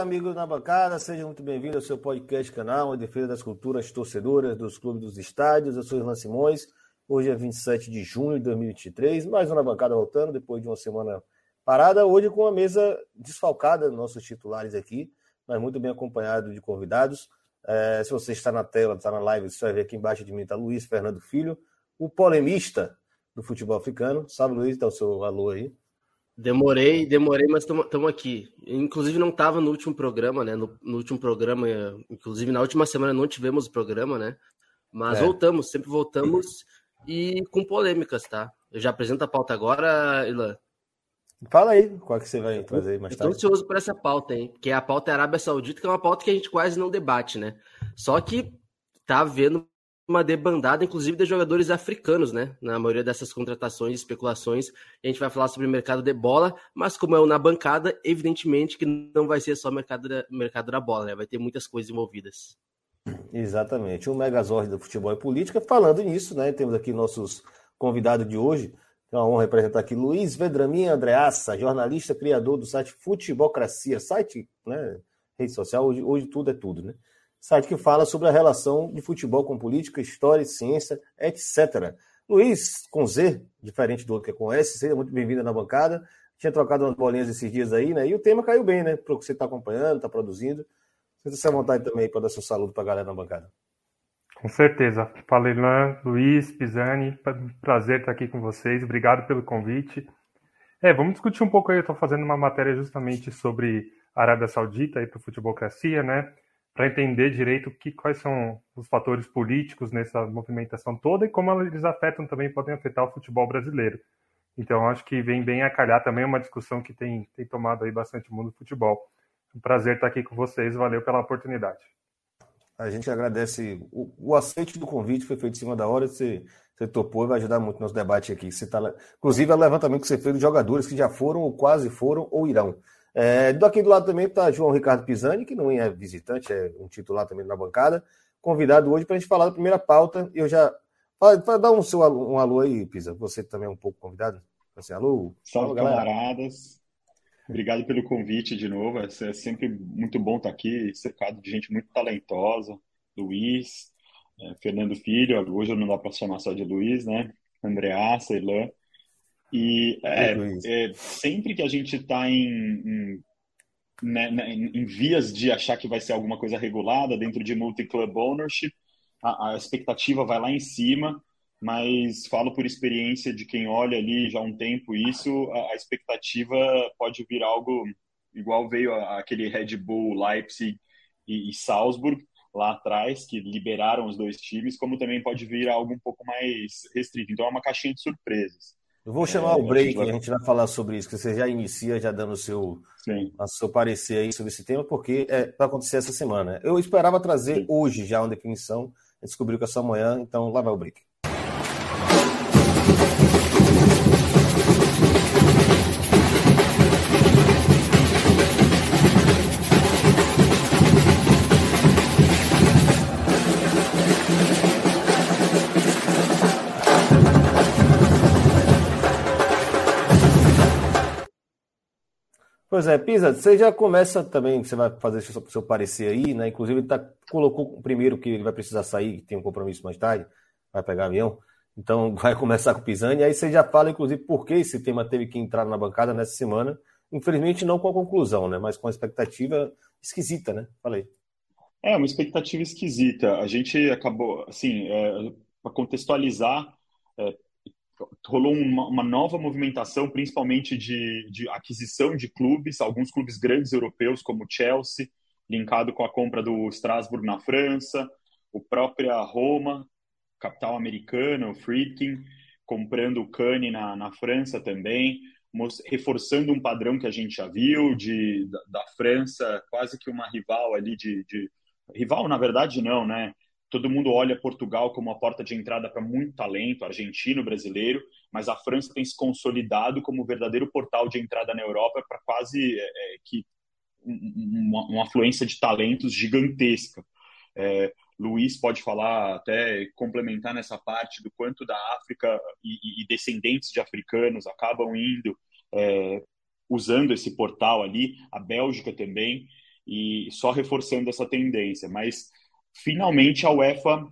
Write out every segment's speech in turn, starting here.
Amigos na bancada, sejam muito bem-vindos ao seu podcast canal, em defesa das culturas torcedoras dos clubes dos estádios. Eu sou Irlan Simões, hoje é 27 de junho de 2023, mais uma bancada voltando, depois de uma semana parada, hoje com uma mesa desfalcada, nossos titulares aqui, mas muito bem acompanhado de convidados. É, se você está na tela, está na live, você vai ver aqui embaixo de mim está Luiz Fernando Filho, o polemista do futebol africano. Salve, Luiz, dá o seu alô aí. Demorei, demorei, mas estamos aqui. Inclusive não estava no último programa, né? No, no, último programa, inclusive na última semana não tivemos o programa, né? Mas é. voltamos, sempre voltamos e com polêmicas, tá? Eu já apresento a pauta agora, Ilan. Fala aí, qual é que você vai trazer mais tarde? Estou ansioso por essa pauta, hein? Que é a pauta Arábia Saudita, que é uma pauta que a gente quase não debate, né? Só que tá havendo uma debandada, inclusive, de jogadores africanos, né? Na maioria dessas contratações e especulações. A gente vai falar sobre o mercado de bola, mas como é o na bancada, evidentemente que não vai ser só mercado da, mercado da bola, né? Vai ter muitas coisas envolvidas. Exatamente. O Megazord do Futebol e Política. Falando nisso, né? Temos aqui nossos convidados de hoje. É uma honra representar aqui Luiz Vedramin Andreassa, jornalista, criador do site Futebolcracia, site, né? Rede social, hoje, hoje tudo é tudo, né? Site que fala sobre a relação de futebol com política, história, ciência, etc. Luiz, com Z, diferente do outro que é com S, seja muito bem-vindo na bancada. Tinha trocado umas bolinhas esses dias aí, né? E o tema caiu bem, né? Para o que você está acompanhando, está produzindo. Sinta-se à vontade também para dar seu saludo para a galera na bancada. Com certeza. Fala, Ilan, Luiz, Pisani, prazer estar aqui com vocês. Obrigado pelo convite. É, vamos discutir um pouco aí. Eu estou fazendo uma matéria justamente sobre Arábia Saudita aí para o Futebolcracia, né? Para entender direito que, quais são os fatores políticos nessa movimentação toda e como eles afetam também, podem afetar o futebol brasileiro. Então, acho que vem bem a calhar também uma discussão que tem, tem tomado aí bastante mundo do futebol. Um prazer estar aqui com vocês, valeu pela oportunidade. A gente agradece o, o aceite do convite, foi feito em cima da hora, você, você topou e vai ajudar muito no nosso debate aqui. Você tá, inclusive, é o levantamento que você fez dos jogadores que já foram, ou quase foram, ou irão. É, daqui do lado também está João Ricardo Pisani, que não é visitante, é um titular também na bancada, convidado hoje para a gente falar da primeira pauta. Eu já. Fala, dá um, seu, um alô aí, Pisa. Você também é um pouco convidado. Assim, alô. Salve, camaradas. Obrigado pelo convite de novo. É, é sempre muito bom estar aqui, cercado de gente muito talentosa. Luiz, é, Fernando Filho, hoje eu não dá para chamar só de Luiz, né? Andreassa, Elan. E é, é, sempre que a gente está em, em, né, né, em, vias de achar que vai ser alguma coisa regulada dentro de multi-club ownership, a, a, expectativa vai lá em cima, mas falo por experiência de quem olha ali já há um tempo isso, a, a expectativa pode vir algo igual veio aquele Red Bull, Leipzig e, e Salzburg lá atrás, que liberaram os dois times, como também pode vir algo um pouco mais restrito. Então é uma caixinha de surpresas. Eu vou chamar é, o break, a gente vai falar sobre isso, que você já inicia, já dando o seu, a seu parecer aí sobre esse tema, porque é para acontecer essa semana. Eu esperava trazer Sim. hoje já uma definição, descobriu que é só amanhã, então lá vai o break. Pois é, Pisa, você já começa também, você vai fazer seu, seu parecer aí, né? Inclusive, ele tá, colocou primeiro que ele vai precisar sair, tem um compromisso mais tarde, vai pegar avião. Então, vai começar com o Pisani. Aí você já fala, inclusive, por que esse tema teve que entrar na bancada nessa semana. Infelizmente, não com a conclusão, né? Mas com a expectativa esquisita, né? Falei. É, uma expectativa esquisita. A gente acabou, assim, é, para contextualizar, é, rolou uma, uma, nova movimentação, principalmente de, de, aquisição de clubes, alguns clubes grandes europeus, como Chelsea, linkado com a compra do Strasbourg na França, o própria Roma, capital americana, o Friedkin, comprando o Cane na, na França também, reforçando um padrão que a gente já viu de, da, da França, quase que uma rival ali de, de, Rival, na verdade, não, né? Todo mundo olha Portugal como a porta de entrada para muito talento, argentino, brasileiro, mas a França tem se consolidado como o verdadeiro portal de entrada na Europa para quase é, é, que uma, uma afluência de talentos gigantesca. É, Luiz pode falar, até complementar nessa parte do quanto da África e, e descendentes de africanos acabam indo é, usando esse portal ali, a Bélgica também, e só reforçando essa tendência. Mas finalmente a UEFA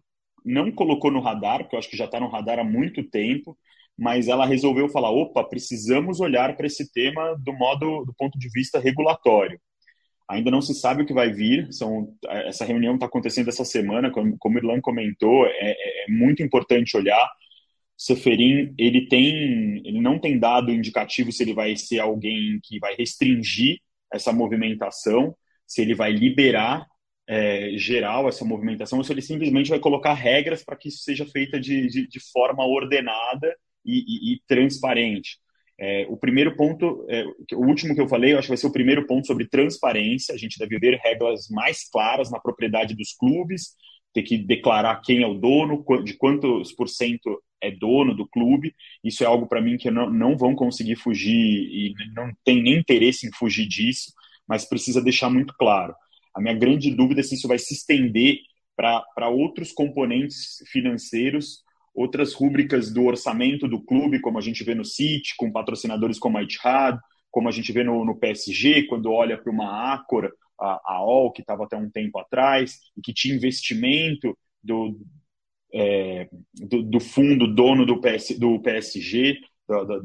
não colocou no radar, porque eu acho que já está no radar há muito tempo, mas ela resolveu falar: opa, precisamos olhar para esse tema do modo, do ponto de vista regulatório. Ainda não se sabe o que vai vir. São, essa reunião está acontecendo essa semana, como, como o Irlan comentou, é, é, é muito importante olhar. Seferin, ele tem, ele não tem dado indicativo se ele vai ser alguém que vai restringir essa movimentação, se ele vai liberar é, geral essa movimentação, ou se ele simplesmente vai colocar regras para que isso seja feita de, de, de forma ordenada e, e, e transparente. É, o primeiro ponto, é, o último que eu falei, eu acho que vai ser o primeiro ponto sobre transparência. A gente deve ver regras mais claras na propriedade dos clubes, ter que declarar quem é o dono, de quantos por cento é dono do clube. Isso é algo para mim que não, não vão conseguir fugir e não tem nem interesse em fugir disso, mas precisa deixar muito claro. A minha grande dúvida é se isso vai se estender para outros componentes financeiros outras rúbricas do orçamento do clube, como a gente vê no City, com patrocinadores como a Etihad, como a gente vê no, no PSG, quando olha para uma Acor, a, a OL, que estava até um tempo atrás, e que tinha investimento do, é, do, do, fundo dono do, PS, do PSG, da, da,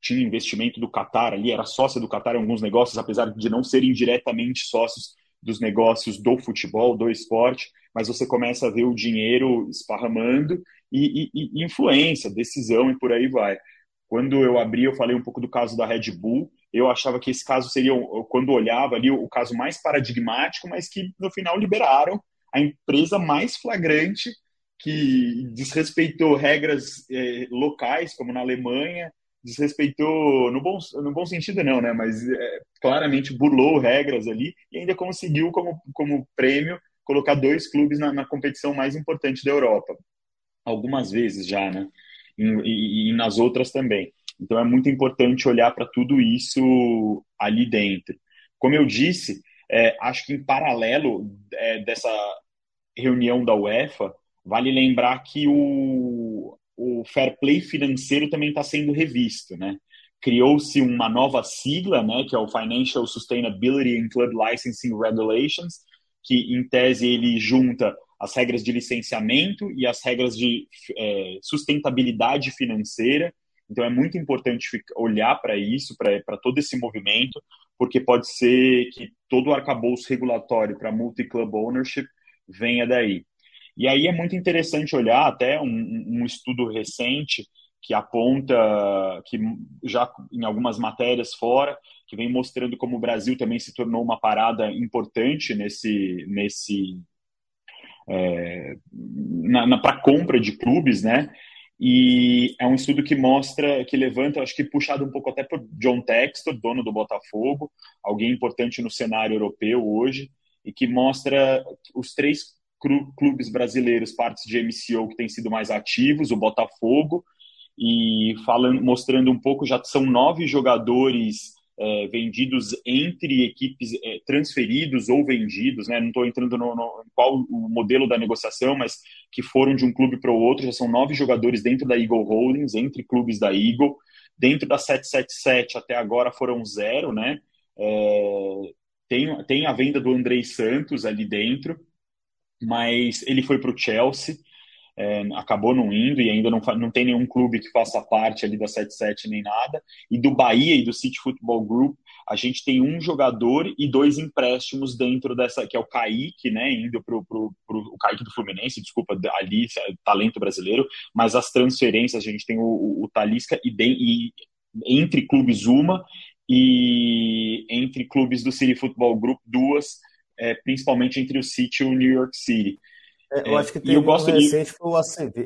tinha investimento do Qatar ali, era sócia do Qatar em alguns negócios, apesar de não serem diretamente sócios dos negócios do futebol, do esporte, mas você começa a ver o dinheiro esparramando e, e, e influência, decisão e por aí vai. Quando eu abri, eu falei um pouco do caso da Red Bull. Eu achava que esse caso seria, quando olhava ali, o caso mais paradigmático, mas que no final liberaram a empresa mais flagrante que desrespeitou regras eh, locais, como na Alemanha, desrespeitou, no bom, no bom sentido não, né? Mas é, claramente burlou regras ali e ainda conseguiu, como, como prêmio, colocar dois clubes na, na competição mais importante da Europa algumas vezes já, né? E, e, e nas outras também. Então é muito importante olhar para tudo isso ali dentro. Como eu disse, é, acho que em paralelo é, dessa reunião da UEFA, vale lembrar que o, o fair play financeiro também está sendo revisto, né? Criou-se uma nova sigla, né, que é o Financial Sustainability and Club Licensing Regulations, que em tese ele junta as regras de licenciamento e as regras de é, sustentabilidade financeira. Então é muito importante olhar para isso, para todo esse movimento, porque pode ser que todo o arcabouço regulatório para multi-club ownership venha daí. E aí é muito interessante olhar até um, um estudo recente que aponta que já em algumas matérias fora que vem mostrando como o Brasil também se tornou uma parada importante nesse nesse é, para compra de clubes, né? E é um estudo que mostra, que levanta, acho que puxado um pouco até por John Textor, dono do Botafogo, alguém importante no cenário europeu hoje, e que mostra os três clubes brasileiros, partes de MCO que têm sido mais ativos, o Botafogo, e falando, mostrando um pouco, já são nove jogadores é, vendidos entre equipes, é, transferidos ou vendidos, né? não estou entrando no, no qual o modelo da negociação, mas que foram de um clube para o outro, já são nove jogadores dentro da Eagle Holdings, entre clubes da Eagle, dentro da 777 até agora foram zero, né? É, tem, tem a venda do Andrei Santos ali dentro, mas ele foi para o Chelsea. é, acabou não indo e ainda não, não tem nenhum clube que faça parte ali da 77 nem nada. E do Bahia e do City Football Group, a gente tem um jogador e dois empréstimos dentro dessa, que é o Kaique, né, indo para o Kaique do Fluminense, desculpa, ali, talento brasileiro, mas as transferências, a gente tem o, o, o Talisca e, e entre clubes uma e entre clubes do City Football Group duas, é, principalmente entre o City e o New York City. É, eu acho que tem um gosto recente de... foi o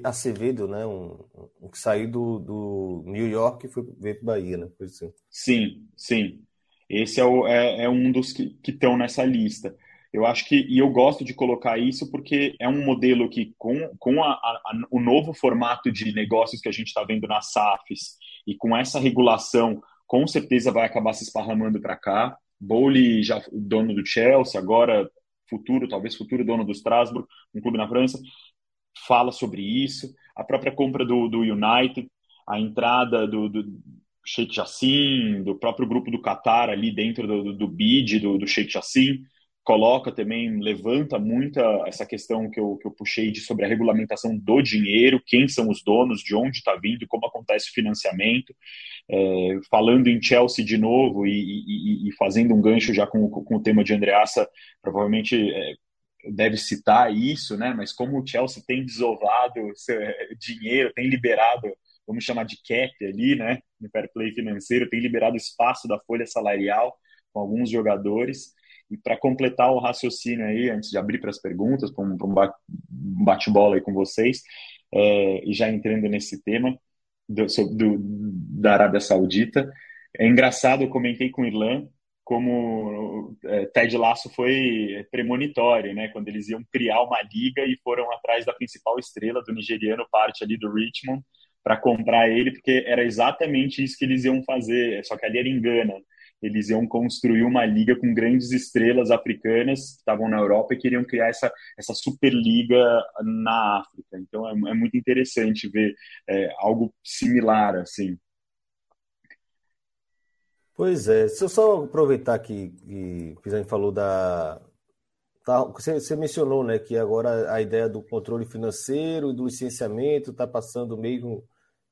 Acevedo, né? Um, um, que saiu do, do New York e foi ver para Bahia, né? Assim. Sim, sim. Esse é, o, é, é um dos que estão nessa lista. Eu acho que, e eu gosto de colocar isso porque é um modelo que, com, com a, a, o novo formato de negócios que a gente está vendo nas SAFs e com essa regulação, com certeza vai acabar se esparramando para cá. Bowley, já dono do Chelsea, agora futuro, talvez futuro dono do Strasbourg, um clube na França, fala sobre isso. A própria compra do, do United, a entrada do, do Sheikh Jassim, do próprio grupo do Qatar ali dentro do, do, do bid do, do Sheikh Jassim coloca também, levanta muita essa questão que eu, que eu puxei de sobre a regulamentação do dinheiro, quem são os donos, de onde está vindo, como acontece o financiamento. É, falando em Chelsea de novo e, e, e, fazendo um gancho já com, com o tema de Andreassa, provavelmente é, deve citar isso, né? Mas como o Chelsea tem desovado é, dinheiro, tem liberado, vamos chamar de cap ali, né? No fair play financeiro, tem liberado espaço da folha salarial com alguns jogadores. E para completar o raciocínio aí, antes de abrir para as perguntas, para um, bate-bola aí com vocês, é, e já entrando nesse tema do, do, da Arábia Saudita, é engraçado, eu comentei com o Irlan, como é, Ted Lasso foi premonitório, né? Quando eles iam criar uma liga e foram atrás da principal estrela do nigeriano, parte ali do Richmond, para comprar ele, porque era exatamente isso que eles iam fazer, só que ali era em Gana eles iam construir uma liga com grandes estrelas africanas que estavam na Europa e queriam criar essa, essa superliga na África. Então é, é muito interessante ver é, algo similar assim. Pois é, se eu só aproveitar que, que o Pizani falou da. Tá, você, você, mencionou né, que agora a ideia do controle financeiro e do licenciamento está passando mesmo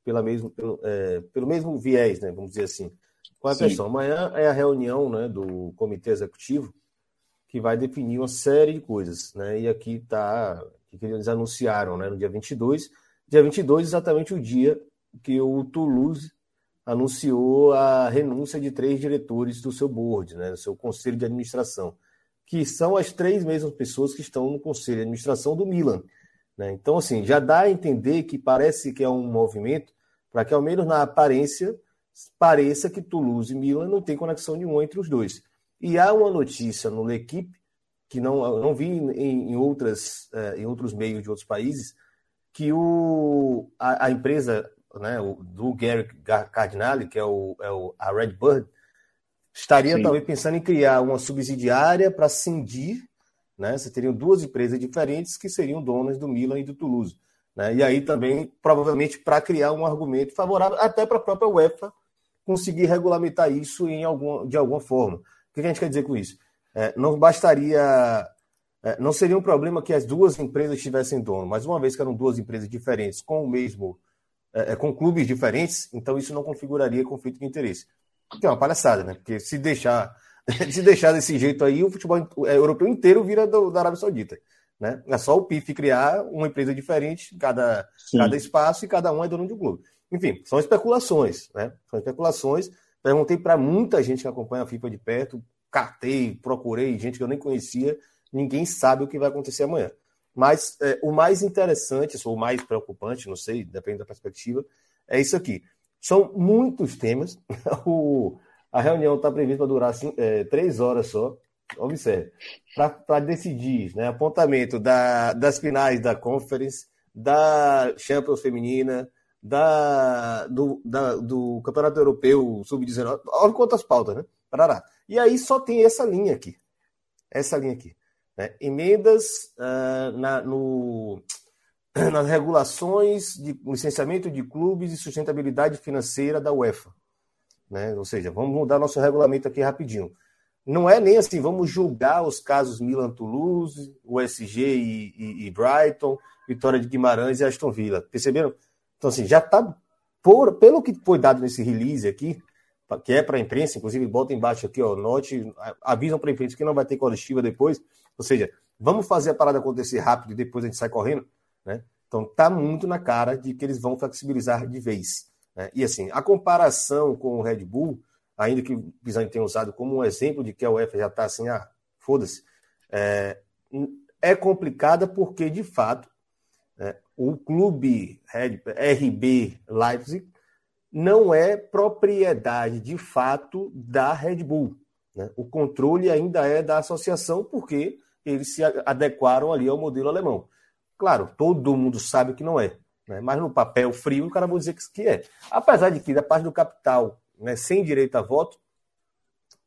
pela mesmo, pelo, é, pelo mesmo viés, né, vamos dizer assim. É a questão? Amanhã é a reunião né, do comitê executivo que vai definir uma série de coisas. Né? E aqui está o que eles anunciaram né, no dia 22. Dia 22, exatamente o dia que o Toulouse anunciou a renúncia de três diretores do seu board, né, do seu conselho de administração, que são as três mesmas pessoas que estão no conselho de administração do Milan. Né? Então, assim, já dá a entender que parece que é um movimento para que, ao menos na aparência, pareça que Toulouse e Milan não tem conexão nenhuma entre os dois. E há uma notícia no L'Equipe, que não, não vi em, em, outras, eh, em outros meios de outros países, que o, a, a empresa né, o, do Gary Cardinale, que é, o, é o, a Redbird, estaria Sim. talvez pensando em criar uma subsidiária para cindir, né? Você teriam duas empresas diferentes que seriam donas do Milan e do Toulouse. Né? E aí também, provavelmente, para criar um argumento favorável até para a própria UEFA conseguir regulamentar isso em algum, de alguma forma. O que a gente quer dizer com isso? É, não bastaria. É, não seria um problema que as duas empresas tivessem dono, mas uma vez que eram duas empresas diferentes com o mesmo. É, é com clubes diferentes, então isso não configuraria conflito de interesse. Que é uma palhaçada, né? Porque se deixar, se deixar desse jeito aí, o futebol é, europeu inteiro vira do, da Arábia Saudita. Né? É só o PIF criar uma empresa diferente, cada, cada espaço, e cada um é dono de um clube. Enfim, são especulações, né? São especulações. Perguntei para muita gente que acompanha a FIFA de perto, catei, procurei gente que eu nem conhecia, ninguém sabe o que vai acontecer amanhã. Mas é, o mais interessante, ou mais preocupante, não sei, depende da perspectiva, é isso aqui. São muitos temas. o, a reunião está prevista para durar assim, é, três horas só. Observe. Para decidir né, apontamento da, das finais da Conference, da Champions Feminina, da, do, da, do Campeonato Europeu Sub-19. Olha quantas pautas, né? Parará. E aí só tem essa linha aqui. Essa linha aqui. Né? Emendas uh, na, no, nas regulações de licenciamento de clubes e sustentabilidade financeira da UEFA. Né? Ou seja, vamos mudar nosso regulamento aqui rapidinho. não é nem assim, vamos julgar os casos Milan-Toulouse, USG e, e, e, Brighton, Vitória de Guimarães e Aston Villa. Perceberam? Então, assim, já está, pelo que foi dado nesse release aqui, que é para a imprensa, inclusive bota embaixo aqui, ó, note, avisam para a imprensa que não vai ter coletiva depois, ou seja, vamos fazer a parada acontecer rápido e depois a gente sai correndo, né? Então tá muito na cara de que eles vão flexibilizar de vez. Né? E assim, a comparação com o Red Bull, ainda que o Pisani tenha usado como um exemplo de que a UEFA já está assim, ah, foda-se, é, é, complicada porque, de fato, é, o clube RB Leipzig não é propriedade de fato da Red Bull. Né? O controle ainda é da associação, porque eles se adequaram ali ao modelo alemão. Claro, todo mundo sabe que não é, né? mas no papel frio o cara vai dizer que é. Apesar de que, da parte do capital, né, sem direito a voto,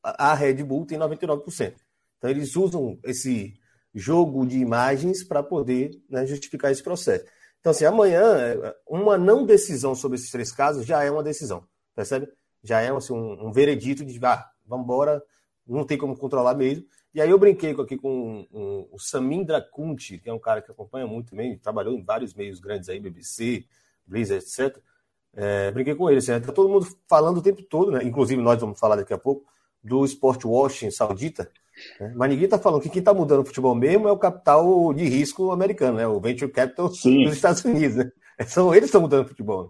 a Red Bull tem 99%. Então eles usam esse jogo de imagens para poder né, justificar esse processo. Então, assim, amanhã, uma não decisão sobre esses três casos já é uma decisão, percebe? Já é assim, um, um veredito de, ah, vamos embora, não tem como controlar mesmo. E aí eu brinquei aqui com um, o Samin Drakunti, que é um cara que acompanha muito também, trabalhou em vários meios grandes aí, BBC, Blizzard, etc. É, brinquei com ele, assim, tá todo mundo falando o tempo todo, né? Inclusive nós vamos falar daqui a pouco, do sport washing saudita, né? Mas ninguém está falando que quem está mudando o futebol mesmo é o capital de risco americano, né? O venture capital Sim. dos Estados Unidos, né? São eles que estão mudando o futebol. Né?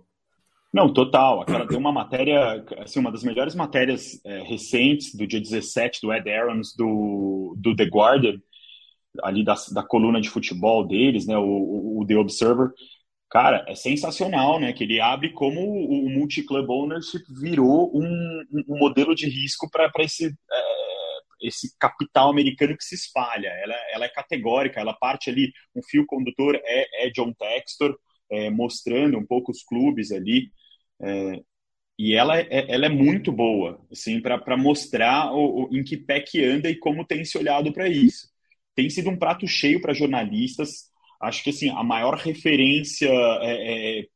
Não, total. Aquela tem uma matéria, assim, uma das melhores matérias é, recentes do dia 17 do Ed Aarons do, do The Guardian, ali da, da coluna de futebol deles, né? O, o The Observer. Cara, é sensacional, né? Que ele abre como o multi-club ownership virou um, um modelo de risco para esse é, esse capital americano que se espalha. Ela, ela é categórica, ela parte ali, um fio condutor é, é John Textor, é, mostrando um pouco os clubes ali. É, e ela é, ela é muito boa, assim, para mostrar o, o, em que pé que anda e como tem se olhado para isso. Tem sido um prato cheio para jornalistas. Acho que assim a maior referência é, é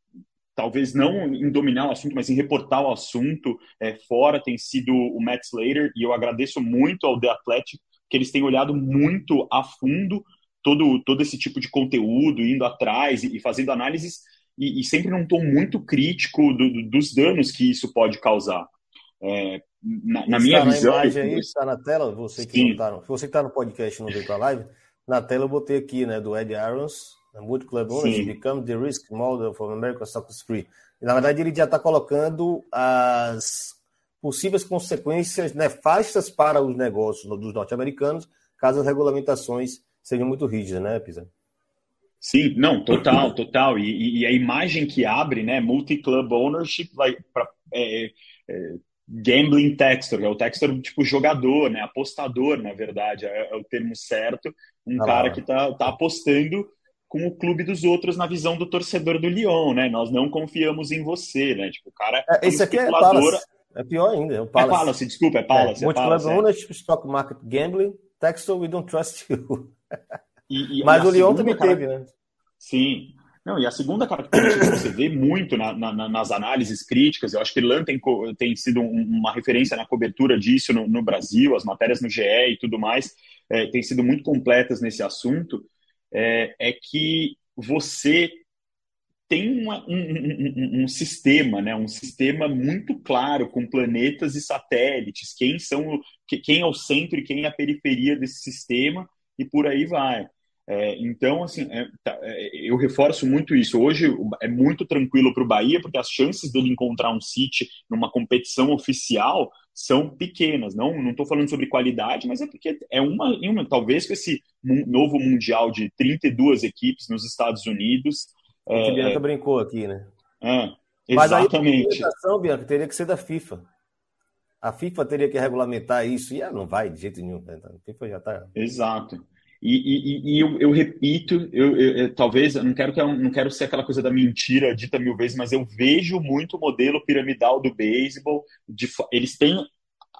talvez não em dominar o assunto, mas em reportar o assunto é, fora, tem sido o Matt Slater, e eu agradeço muito ao The Athletic, que eles têm olhado muito a fundo todo, todo esse tipo de conteúdo, indo atrás e, e fazendo análises, e, e, sempre num tom muito crítico do, do, dos danos que isso pode causar. É, na, na minha na visão. imagem aí, está na tela, você que está no, você que está no podcast não veio para a live, na tela eu botei aqui, né, do Ed Arons, Wood Club Owners become the risk model for American Soccer Free. E, na verdade, ele já está colocando as possíveis consequências nefastas para os negócios dos norte-americanos, caso as regulamentações sejam muito rígidas, né, Pisa? Sim, não, total, total. E, e, a imagem que abre, né, multi-club ownership, like, pra, é, é, gambling textor, é o textor tipo jogador, né, apostador, na verdade, é, é o termo certo, um ah, cara que está tá apostando com o clube dos outros na visão do torcedor do Lyon, né? Nós não confiamos em você, né? Tipo, o cara é, é esse aqui é Palace. É pior ainda, é o Palace. É Palace, desculpa, é Palace. É, é Palace, é. ownership, stock market gambling, textual, we don't trust you. E, e, Mas o Lyon também cara... teve, né? Sim. Não, e a segunda característica que você vê muito na, na, nas análises críticas, eu acho que Irlanda tem, tem sido um, uma referência na cobertura disso no, no, Brasil, as matérias no GE e tudo mais, é, têm sido muito completas nesse assunto, é, é que você tem uma, um, um, um, sistema, né? um sistema muito claro com planetas e satélites, quem são, quem é o centro e quem é a periferia desse sistema e por aí vai. É, então, assim, é, tá, é, eu reforço muito isso. Hoje é muito tranquilo para o Bahia, porque as chances dele encontrar um City numa competição oficial são pequenas. Não não estou falando sobre qualidade, mas é porque é uma, uma talvez com esse novo mundial de 32 equipes nos Estados Unidos. O é, Bianca brincou aqui, né? É, exatamente. Mas aí a Bianca, teria que ser da FIFA. A FIFA teria que regulamentar isso e ela não vai de jeito nenhum. Né? A FIFA já está. Exato. E, e, e eu, eu, repito, eu, eu, talvez, eu não quero, que, não quero ser aquela coisa da mentira dita mil vezes, mas eu vejo muito o modelo piramidal do beisebol. Eles têm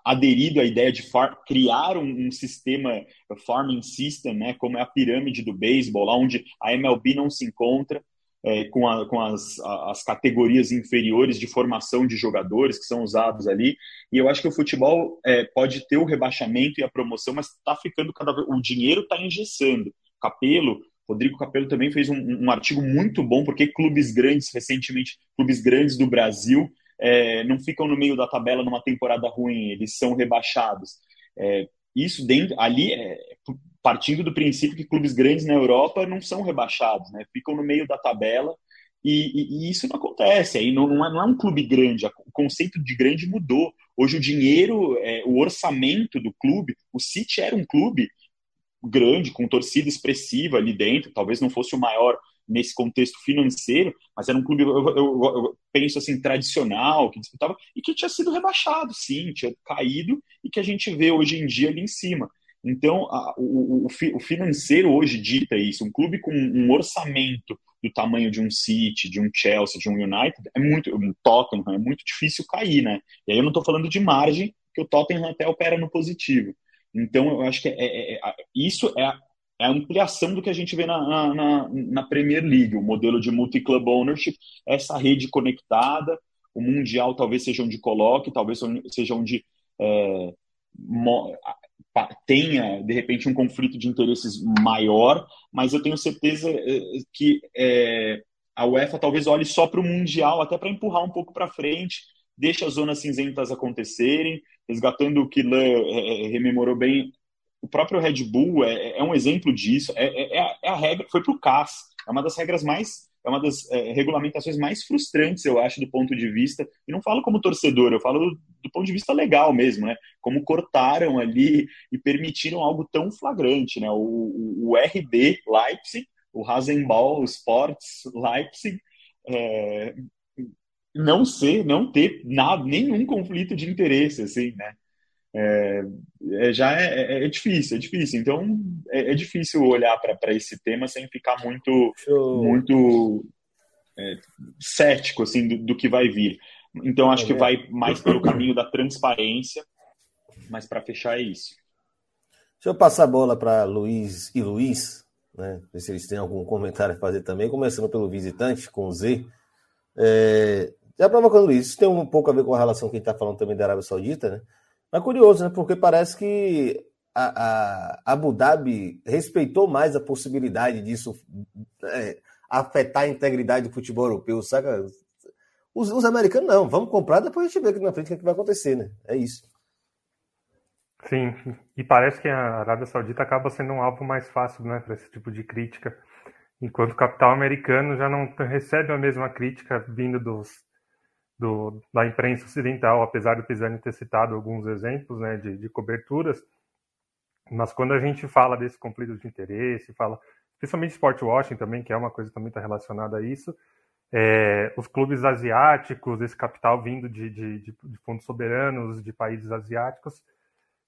aderido à ideia de far, criar um, um, sistema, farming system, né, como é a pirâmide do beisebol, lá onde a MLB não se encontra. É, com, a, com as, as categorias inferiores de formação de jogadores que são usados ali. E eu acho que o futebol é, pode ter o rebaixamento e a promoção, mas está ficando cada vez. O dinheiro está engessando. Capelo, Rodrigo Capelo também fez um, um, artigo muito bom, porque clubes grandes, recentemente, clubes grandes do Brasil, é, não ficam no meio da tabela numa temporada ruim, eles são rebaixados. É, isso dentro, ali, é, partindo do princípio que clubes grandes na Europa não são rebaixados, né? ficam no meio da tabela e, e, e isso não acontece. Aí não, não, é, não, é, um clube grande, o conceito de grande mudou. Hoje o dinheiro, é, o orçamento do clube, o City era um clube grande, com torcida expressiva ali dentro, talvez não fosse o maior nesse contexto financeiro, mas era um clube, eu, eu, eu, penso assim, tradicional, que disputava, e que tinha sido rebaixado, sim, tinha caído, e que a gente vê hoje em dia ali em cima. Então, a, o, o, o, financeiro hoje dita isso. Um clube com um orçamento do tamanho de um City, de um Chelsea, de um United, é muito, um Tottenham, é muito difícil cair, né? E aí eu não estou falando de margem, que o Tottenham até opera no positivo. Então, eu acho que é, é, é, isso é a, é a, ampliação do que a gente vê na, na, na Premier League, o modelo de multi-club ownership, essa rede conectada, o Mundial talvez seja onde coloque, talvez seja onde é, tenha, de repente, um conflito de interesses maior, mas eu tenho certeza é, que é, a UEFA talvez olhe só para o Mundial, até para empurrar um pouco para frente, deixa as zonas cinzentas acontecerem, resgatando o que Lan é, é, rememorou bem, o próprio Red Bull é, é um exemplo disso, é, é, é a, é a, regra, foi para o CAS, é uma das regras mais, é uma das é, regulamentações mais frustrantes, eu acho, do ponto de vista, e não falo como torcedor, eu falo ponto de vista legal mesmo, né, como cortaram ali e permitiram algo tão flagrante, né, o, o, o RB Leipzig, o Rasenball Sports Leipzig, é, não ser, não ter nada, nenhum conflito de interesse, assim, né? É, é, já é, é, é difícil, é difícil. Então, é, é difícil olhar para esse tema sem ficar muito, muito é, cético, assim, do, do, que vai vir. Então, acho que vai mais pelo caminho da transparência, mas para fechar é isso. Deixa eu passar a bola para Luiz e Luiz, né? Ver se eles têm algum comentário a fazer também, começando pelo visitante, com Z. É, já provocando isso, isso tem um pouco a ver com a relação que a gente está falando também da Arábia Saudita, né? Mas curioso, né? Porque parece que a, a Abu Dhabi respeitou mais a possibilidade disso é, afetar a integridade do futebol europeu, saca? Os, os, americanos não, vamos comprar, depois a gente vê aqui na frente o que, é que vai acontecer, né? É isso. Sim, e parece que a Arábia Saudita acaba sendo um alvo mais fácil né, para esse tipo de crítica, enquanto o capital americano já não recebe a mesma crítica vindo dos, do, da imprensa ocidental, apesar do Pisani ter citado alguns exemplos né, de, de coberturas, mas quando a gente fala desse conflito de interesse, fala especialmente sport washing também, que é uma coisa que também está relacionada a isso, é, os clubes asiáticos, esse capital vindo de, de, de, fundos soberanos de países asiáticos,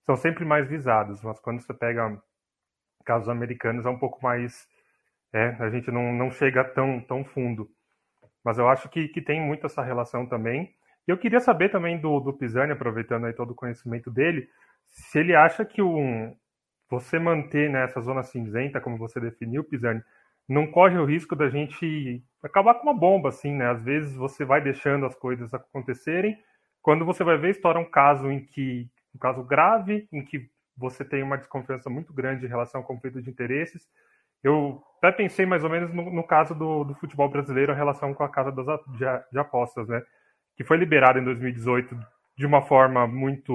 são sempre mais visados, mas quando você pega casos americanos é um pouco mais. É, a gente não, não chega tão, tão fundo. Mas eu acho que, que tem muito essa relação também. E eu queria saber também do, do Pisani, aproveitando aí todo o conhecimento dele, se ele acha que um, você manter nessa né, zona cinzenta, como você definiu, Pisani, não corre o risco da gente acabar com uma bomba, assim, né? Às vezes você vai deixando as coisas acontecerem, quando você vai ver, estoura um caso em que, um caso grave, em que você tem uma desconfiança muito grande em relação ao conflito de interesses, eu até pensei mais ou menos no, no caso do, do, futebol brasileiro, a relação com a Casa das, de, de Apostas, né? Que foi liberada em 2018 de uma forma muito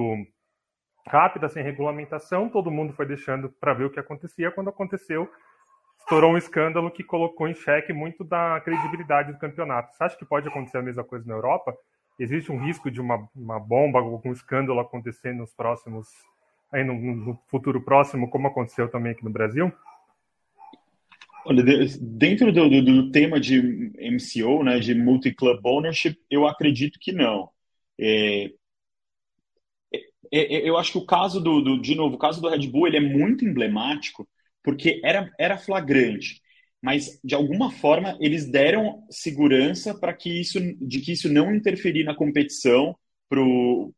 rápida, sem regulamentação, todo mundo foi deixando para ver o que acontecia. Quando aconteceu, estourou um escândalo que colocou em xeque muito da credibilidade do campeonato. Você acha que pode acontecer a mesma coisa na Europa? Existe um risco de uma, uma bomba, algum escândalo acontecer nos próximos, aí no, no futuro próximo, como aconteceu também aqui no Brasil? Olha, dentro do, do, do, tema de MCO, né, de multi-club ownership, eu acredito que não. É, é, é, eu acho que o caso do, do, de novo, o caso do Red Bull, ele é muito emblemático porque era, era flagrante, mas de alguma forma eles deram segurança para que isso, de que isso não interferir na competição pro,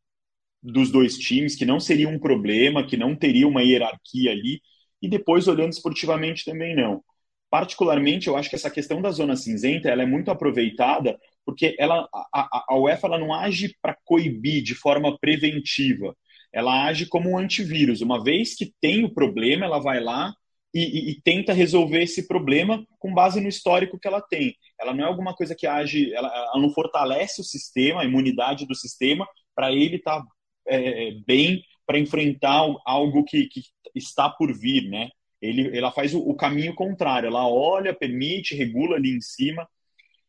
dos dois times, que não seria um problema, que não teria uma hierarquia ali, e depois olhando esportivamente também não. particularmente, eu acho que essa questão da zona cinzenta ela é muito aproveitada porque ela, a, a UEFA ela não age para coibir de forma preventiva, ela age como um antivírus. Uma vez que tem o problema, ela vai lá e, e, e, tenta resolver esse problema com base no histórico que ela tem. Ela não é alguma coisa que age, ela, ela não fortalece o sistema, a imunidade do sistema, para ele estar tá, é, bem para enfrentar algo que, que, está por vir, né? Ele, ela faz o, o, caminho contrário, ela olha, permite, regula ali em cima.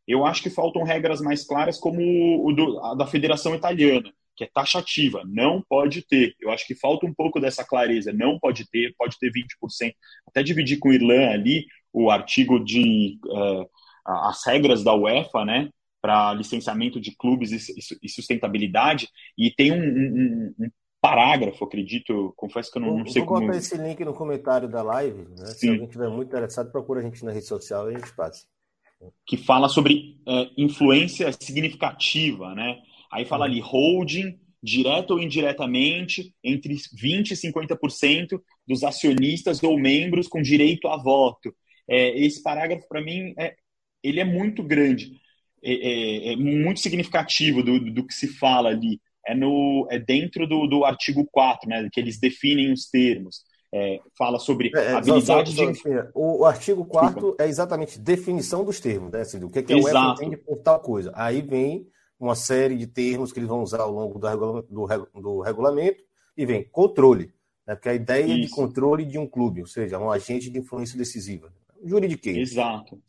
Eu acho que faltam regras mais claras, como o do, a da Federação Italiana, que é taxativa, não pode ter. Eu acho que falta um pouco dessa clareza, não pode ter, pode ter 20%. Até dividir com o Irlã ali o artigo de uh, as regras da UEFA, né, para licenciamento de clubes e sustentabilidade, e tem um, um, um parágrafo, acredito, confesso que eu não, não sei vou como... Vou botar esse link no comentário da live, né? se alguém estiver muito interessado, procura a gente na rede social e a gente passa. Que fala sobre é, influência significativa, né? Aí fala ali holding, direto ou indiretamente, entre 20% e 50% dos acionistas ou membros com direito a voto. É, esse parágrafo, para mim, é, ele é muito grande, é, é, é muito significativo do, do, que se fala ali. É, no, é dentro do, do artigo 4, né, que eles definem os termos. É, fala sobre é, habilidade só, só, de... O, o artigo 4 é exatamente definição dos termos, né? Assim, o que, é que a UEFA entende por tal coisa. Aí vem uma série de termos que eles vão usar ao longo do, do, do regulamento e vem controle, né? porque a ideia Isso. de controle de um clube, ou seja, um agente de influência decisiva. Juridiquês. Exato.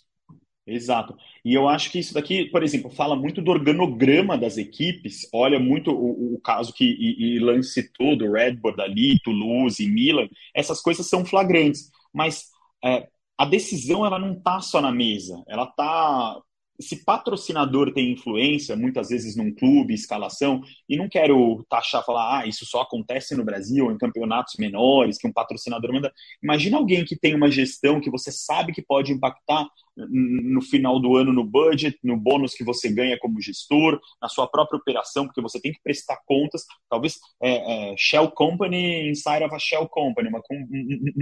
Exato. E eu acho que isso daqui, por exemplo, fala muito do organograma das equipes, olha muito o, o caso que Ilan citou, do Red Bull, ali, Toulouse, Milan, essas coisas são flagrantes, mas é, a decisão ela não está só na mesa, ela está se patrocinador tem influência, muitas vezes num clube, escalação, e não quero taxar, falar, ah, isso só acontece no Brasil, em campeonatos menores, que um patrocinador manda. Imagina alguém que tem uma gestão que você sabe que pode impactar no final do ano no budget, no bônus que você ganha como gestor, na sua própria operação, porque você tem que prestar contas. Talvez é, é, Shell Company inside of a Shell Company, uma,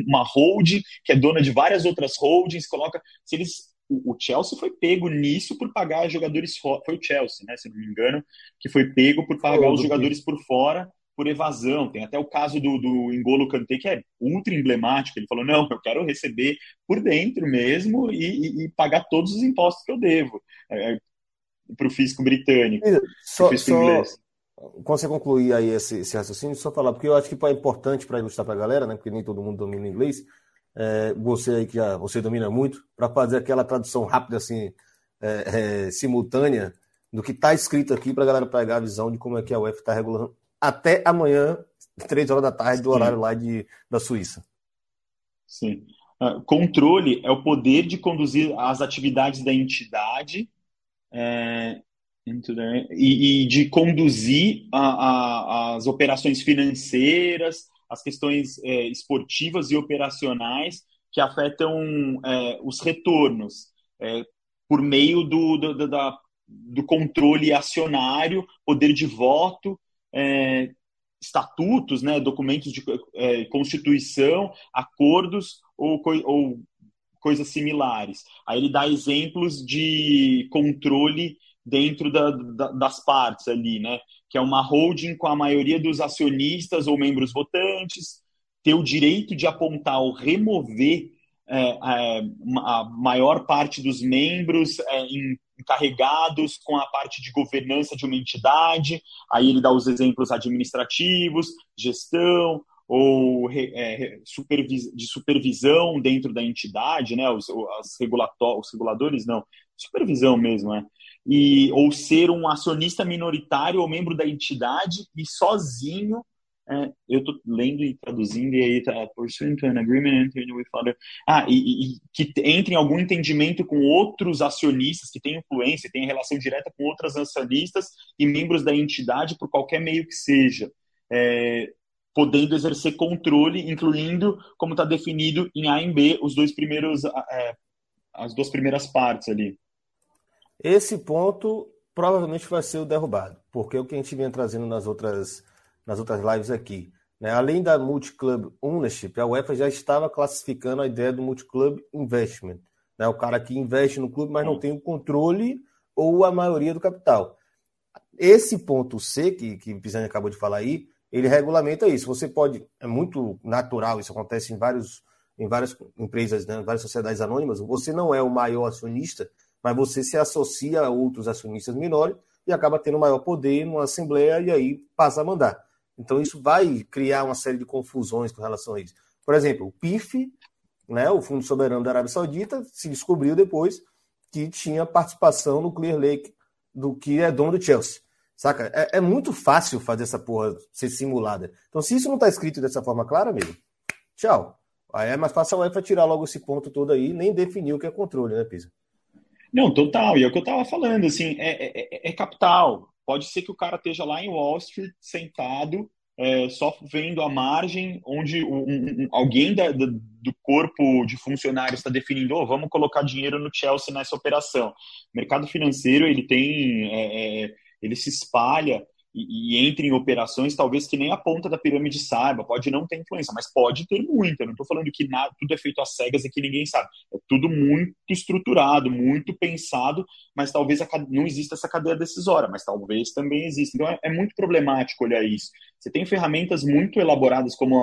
uma holding que é dona de várias outras holdings, coloca. Se eles o, Chelsea foi pego nisso por pagar jogadores fora. Foi o Chelsea, né? Se não me engano, que foi pego por pagar os jogadores por fora por evasão. Tem até o caso do, do Engolo Kanté, que é ultra emblemático. Ele falou: não, eu quero receber por dentro mesmo e, e, e pagar todos os impostos que eu devo é, é para o fisco britânico, só, fisco só, inglês. Quando você concluir aí esse, esse, raciocínio, só falar, porque eu acho que é importante para ilustrar para a galera, né? Porque nem todo mundo domina inglês é, você aí que já você domina muito, para fazer aquela tradução rápida, assim, é, é, simultânea, do que está escrito aqui, para a galera pegar a visão de como é que a UEFA está regulando até amanhã, três horas da tarde, do Sim. horário lá de, da Suíça. Sim. Uh, controle é o poder de conduzir as atividades da entidade é, e, e, de conduzir a, a, as operações financeiras, as questões é, esportivas e operacionais que afetam é, os retornos é, por meio do, do, da, do controle acionário, poder de voto, é, estatutos, né, documentos de é, constituição, acordos ou, ou coisas similares. Aí ele dá exemplos de controle dentro da, da, das partes ali, né? que é uma holding com a maioria dos acionistas ou membros votantes, ter o direito de apontar ou remover é, é, a maior parte dos membros é, encarregados com a parte de governança de uma entidade. Aí ele dá os exemplos administrativos, gestão ou é, supervis, de supervisão dentro da entidade, né? Os, os, os reguladores não, supervisão mesmo, né? E, ou ser um acionista minoritário ou membro da entidade e sozinho é, eu estou lendo e traduzindo e aí tá pursuant an agreement entering with other ah e, e, que entre em algum entendimento com outros acionistas que têm influência têm relação direta com outros acionistas e membros da entidade por qualquer meio que seja é, podendo exercer controle incluindo como está definido em A e B os dois primeiros é, as duas primeiras partes ali esse ponto provavelmente vai ser o derrubado, porque é o que a gente vinha trazendo nas outras, nas outras lives aqui. Né? Além da multi-club ownership, a UEFA já estava classificando a ideia do multi-club investment, Né? O cara que investe no clube, mas não tem o controle ou a maioria do capital. Esse ponto C, que, que o Pisani acabou de falar aí, ele regulamenta isso. Você pode, é muito natural, isso acontece em, vários, em várias empresas, né, em várias sociedades anônimas, você não é o maior acionista, mas você se associa a outros acionistas menores e acaba tendo maior poder numa assembleia e aí passa a mandar. Então isso vai criar uma série de confusões com relação a isso. Por exemplo, o PIF, né, o Fundo Soberano da Arábia Saudita, se descobriu depois que tinha participação no Clear Lake do que é dono do Chelsea. Saca? É, é, muito fácil fazer essa porra ser simulada. Então, se isso não está escrito dessa forma clara, amigo, tchau. Aí é mais fácil a UEFA tirar logo esse ponto todo aí, nem definir o que é controle, né, Pisa? Não, total. E é o que eu estava falando, assim, é, é, é, é, capital. Pode ser que o cara esteja lá em Wall Street, sentado, é, só vendo a margem, onde um, um, alguém da, do corpo de funcionários está definindo, oh, vamos colocar dinheiro no Chelsea nessa operação. O mercado financeiro, ele tem é, é, ele se espalha e, e entra em operações talvez que nem a ponta da pirâmide saiba, pode não ter influência, mas pode ter muita. Não estou falando que nada, tudo é feito às cegas e que ninguém sabe. É tudo muito estruturado, muito pensado, mas talvez a, não exista essa cadeia decisória, mas talvez também exista. Então é, é muito problemático olhar isso. Você tem ferramentas muito elaboradas como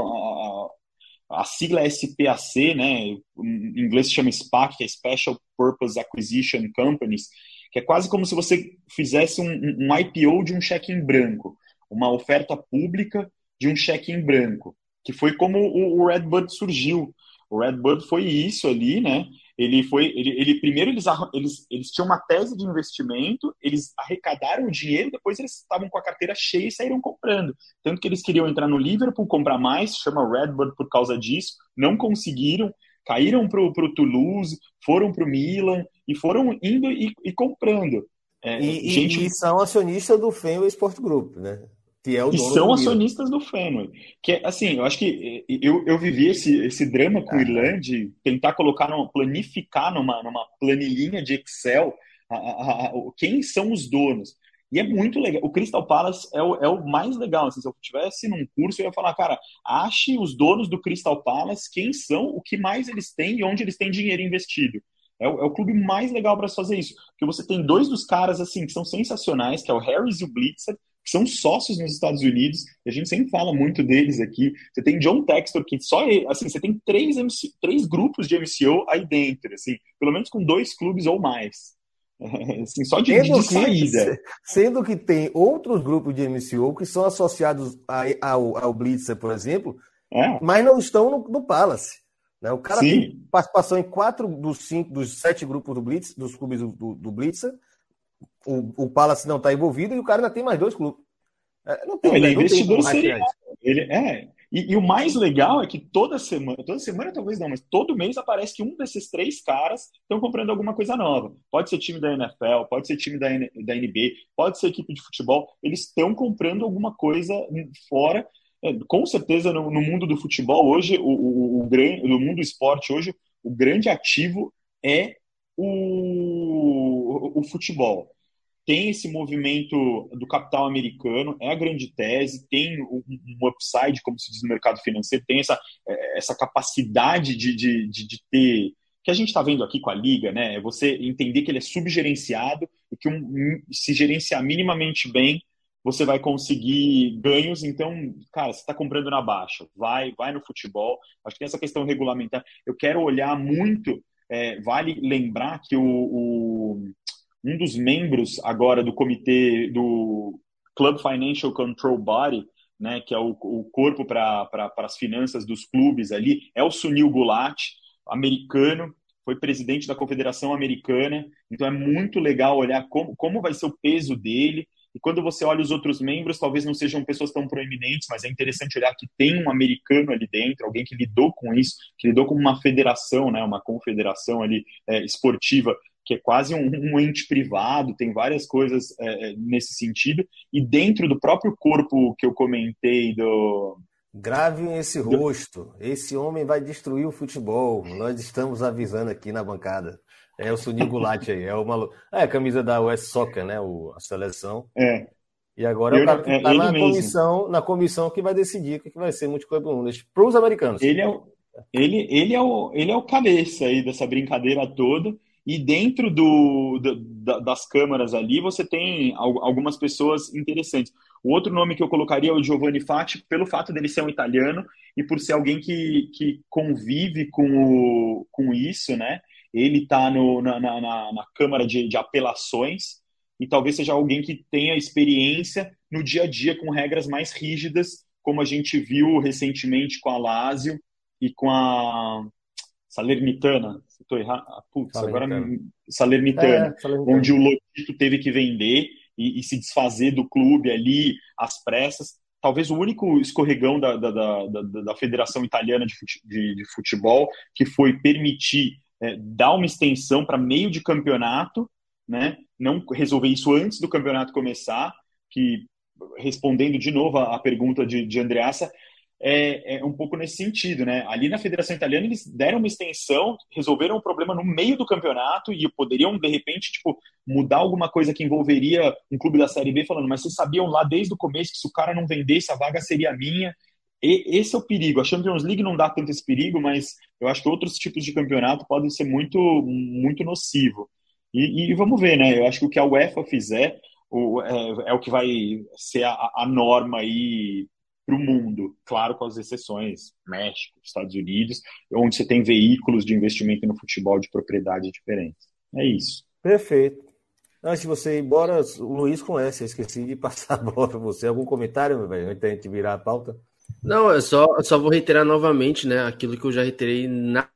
a, a, a sigla SPAC, né? Em inglês se chama SPAC, que é Special Purpose Acquisition Companies, que é quase como se você fizesse um, um IPO de um cheque em branco, uma oferta pública de um cheque em branco, que foi como o, o Redbird surgiu. O Redbird foi isso ali, né? Ele foi, ele, ele primeiro eles, eles, eles tinham uma tese de investimento, eles arrecadaram o dinheiro, depois eles estavam com a carteira cheia e saíram comprando. Tanto que eles queriam entrar no Liverpool, comprar mais, chama Redbird por causa disso, não conseguiram, caíram para o Toulouse, foram para o Milan e foram indo e, e comprando. É, e, gente... e, são acionistas do Fenway Sport Group, né? Que é o e são do acionistas do Fenway. Que é, assim, eu acho que eu, eu vivi esse, esse drama com ah, o Irlande, tentar colocar, no, planificar numa, numa planilhinha de Excel a, a, a, quem são os donos. E é muito legal. O Crystal Palace é o, é o mais legal. Assim, se eu tivesse num curso, eu ia falar, cara, ache os donos do Crystal Palace, quem são, o que mais eles têm e onde eles têm dinheiro investido. É o, é o clube mais legal para fazer isso. Porque você tem dois dos caras assim que são sensacionais, que é o Harris e o Blitzer, que são sócios nos Estados Unidos, e a gente sempre fala muito deles aqui. Você tem John Textor, que só assim, você tem três, MC, três grupos de MCO aí dentro, assim, pelo menos com dois clubes ou mais. Assim, só de, sendo de saída. Que, sendo que tem outros grupos de MCO que são associados ao, ao Blitzer, por exemplo, é. mas não estão no, no Palace. Né? O cara Sim. tem participação em quatro dos cinco, dos sete grupos do Blitz, dos clubes do, do, do Blitzer. O, o Palace não está envolvido e o cara ainda tem mais dois clubes. É, não tem, não, ele é investidor serial. Ele é, e, e, o mais legal é que toda semana, toda semana talvez não, mas todo mês aparece que um desses três caras estão comprando alguma coisa nova. Pode ser time da NFL, pode ser time da, N, da NB, pode ser equipe de futebol. Eles estão comprando alguma coisa fora. É, com certeza no, no, mundo do futebol hoje, o, o, o, no mundo do esporte hoje, o grande ativo é o, o futebol tem esse movimento do capital americano, é a grande tese, tem um, upside, como se diz no mercado financeiro, tem essa, é, essa capacidade de, de, de, de ter, que a gente está vendo aqui com a Liga, né? É você entender que ele é subgerenciado e que um, se gerenciar minimamente bem, você vai conseguir ganhos. Então, cara, você está comprando na baixa, vai, vai no futebol. Acho que essa questão regulamentar, eu quero olhar muito. É, vale lembrar que o, o um dos membros agora do comitê do Club Financial Control Body, né, que é o, o corpo para pra, as finanças dos clubes ali, é o Sunil Gulat, americano, foi presidente da Confederação Americana, então é muito legal olhar como, como vai ser o peso dele, e quando você olha os outros membros, talvez não sejam pessoas tão proeminentes, mas é interessante olhar que tem um americano ali dentro, alguém que lidou com isso, que lidou com uma federação, né, uma confederação ali é, esportiva que é quase um, um ente privado, tem várias coisas é, é, nesse sentido, e dentro do próprio corpo que eu comentei do. Gravem esse rosto, esse homem vai destruir o futebol, nós estamos avisando aqui na bancada. É o Sunil Gulat aí, é o maluco. É a camisa da West Soccer, né? O, a seleção. É. E agora eu, é o cara que está é, na comissão, na comissão que vai decidir o que vai ser multiclub 1 para os americanos. Ele é, o, Ele, ele, é o, ele é o cabeça aí dessa brincadeira toda. E dentro do, do, das câmaras ali, você tem algumas pessoas interessantes. O outro nome que eu colocaria é o Giovanni Fati, pelo fato dele ser um italiano e por ser alguém que, que convive com, o, com isso, né? Ele está na, na, na, Câmara de, de Apelações e talvez seja alguém que tenha experiência no dia a dia com regras mais rígidas, como a gente viu recentemente com a Lazio e com a Salernitana, estou errado, ah, putz, Salernitana. agora Salernitana, é, Salernitana, onde o Lotito teve que vender e, e, se desfazer do clube ali às pressas. Talvez o único escorregão da, da, da, da, da Federação Italiana de, fute, de, de, Futebol que foi permitir é, dar uma extensão para meio de campeonato, né? não resolver isso antes do campeonato começar, que respondendo de novo a, a pergunta de, de Andreassa, é, é, um pouco nesse sentido, né? Ali na Federação Italiana eles deram uma extensão, resolveram o problema no meio do campeonato e poderiam de repente tipo mudar alguma coisa que envolveria um clube da Série B falando, mas vocês sabiam lá desde o começo que se o cara não vendesse a vaga seria minha. E, esse é o perigo. A Champions League não dá tanto esse perigo, mas eu acho que outros tipos de campeonato podem ser muito muito nocivo. E, e vamos ver, né? Eu acho que o que a UEFA fizer o, é, é, o que vai ser a, a norma aí para o mundo, claro, com as exceções, México, Estados Unidos, onde você tem veículos de investimento no futebol de propriedade diferentes. É isso. Perfeito. Antes de você ir embora, o Luiz conhece, eu esqueci de passar a bola para você. Algum comentário, meu velho, antes da gente virar a pauta? Não, eu só, eu só vou reiterar novamente, né, aquilo que eu já reiterei na,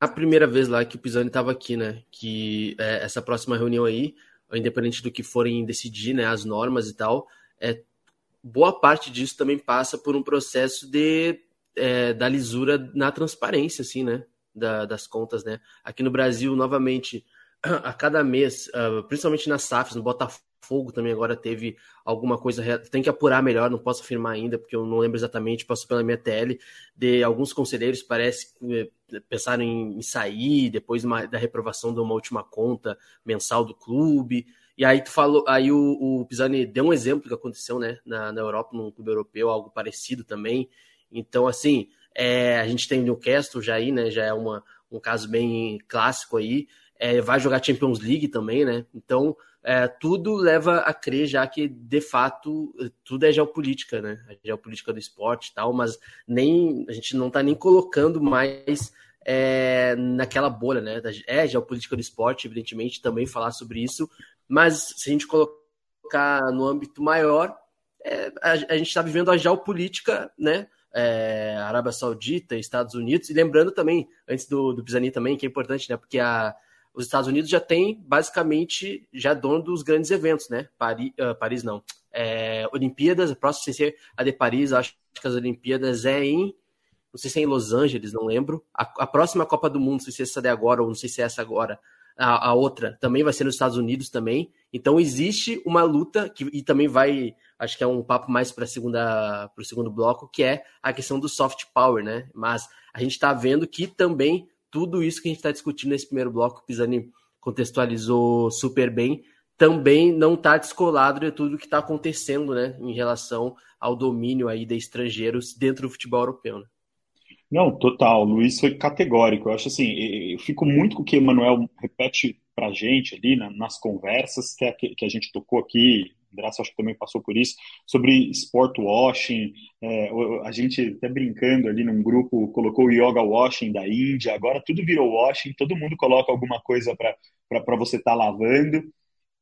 na primeira vez lá que o Pisani estava aqui, né, que é, essa próxima reunião aí, independente do que forem decidir, né, as normas e tal, é boa parte disso também passa por um processo de é, da lisura na transparência, assim, né? Da, das contas, né? Aqui no Brasil, novamente, a cada mês, uh, principalmente nas SAFs, no Botafogo também agora teve alguma coisa, tem que apurar melhor, não posso afirmar ainda, porque eu não lembro exatamente, passou pela minha TL, de alguns conselheiros parece que eh, pensaram em, sair depois da reprovação de uma última conta mensal do clube. E aí tu falou, aí o, o Pisani deu um exemplo que aconteceu, né, na, na Europa, num clube europeu, algo parecido também. Então, assim, é, a gente tem o Newcastle já aí, né, já é uma, um caso bem clássico aí. É, vai jogar Champions League também, né? Então, é, tudo leva a crer já que, de fato, tudo é geopolítica, né? A geopolítica do esporte e tal, mas nem a gente não tá nem colocando mais é, naquela bolha, né? É geopolítica do esporte, evidentemente, também falar sobre isso, mas se a gente colocar no âmbito maior, é, a, a, gente está vivendo a geopolítica, né? É, Arábia Saudita, Estados Unidos, e lembrando também, antes do, do Pisani também, que é importante, né? Porque a, os Estados Unidos já tem basicamente já dono dos grandes eventos, né? Paris, uh, Paris não. É, Olimpíadas, a próxima sem ser a de Paris, acho que as Olimpíadas é em. Não sei se é em Los Angeles, não lembro. A, a próxima Copa do Mundo, não sei se é essa de agora ou não sei se é essa agora, a, a, outra também vai ser nos Estados Unidos também. Então existe uma luta que e também vai, acho que é um papo mais para segunda para o segundo bloco, que é a questão do soft power, né? Mas a gente está vendo que também tudo isso que a gente está discutindo nesse primeiro bloco, o Pisani contextualizou super bem, também não está descolado de tudo que está acontecendo, né, em relação ao domínio aí de estrangeiros dentro do futebol europeu. Né? Não, total. O Luiz foi categórico. Eu acho assim, eu fico muito com o que o Manuel repete pra gente ali na, nas conversas que a, que a gente tocou aqui. Graça acho que também passou por isso, sobre sport washing. É, a gente até brincando ali num grupo colocou o yoga washing da Índia, agora tudo virou washing, todo mundo coloca alguma coisa para você estar tá lavando.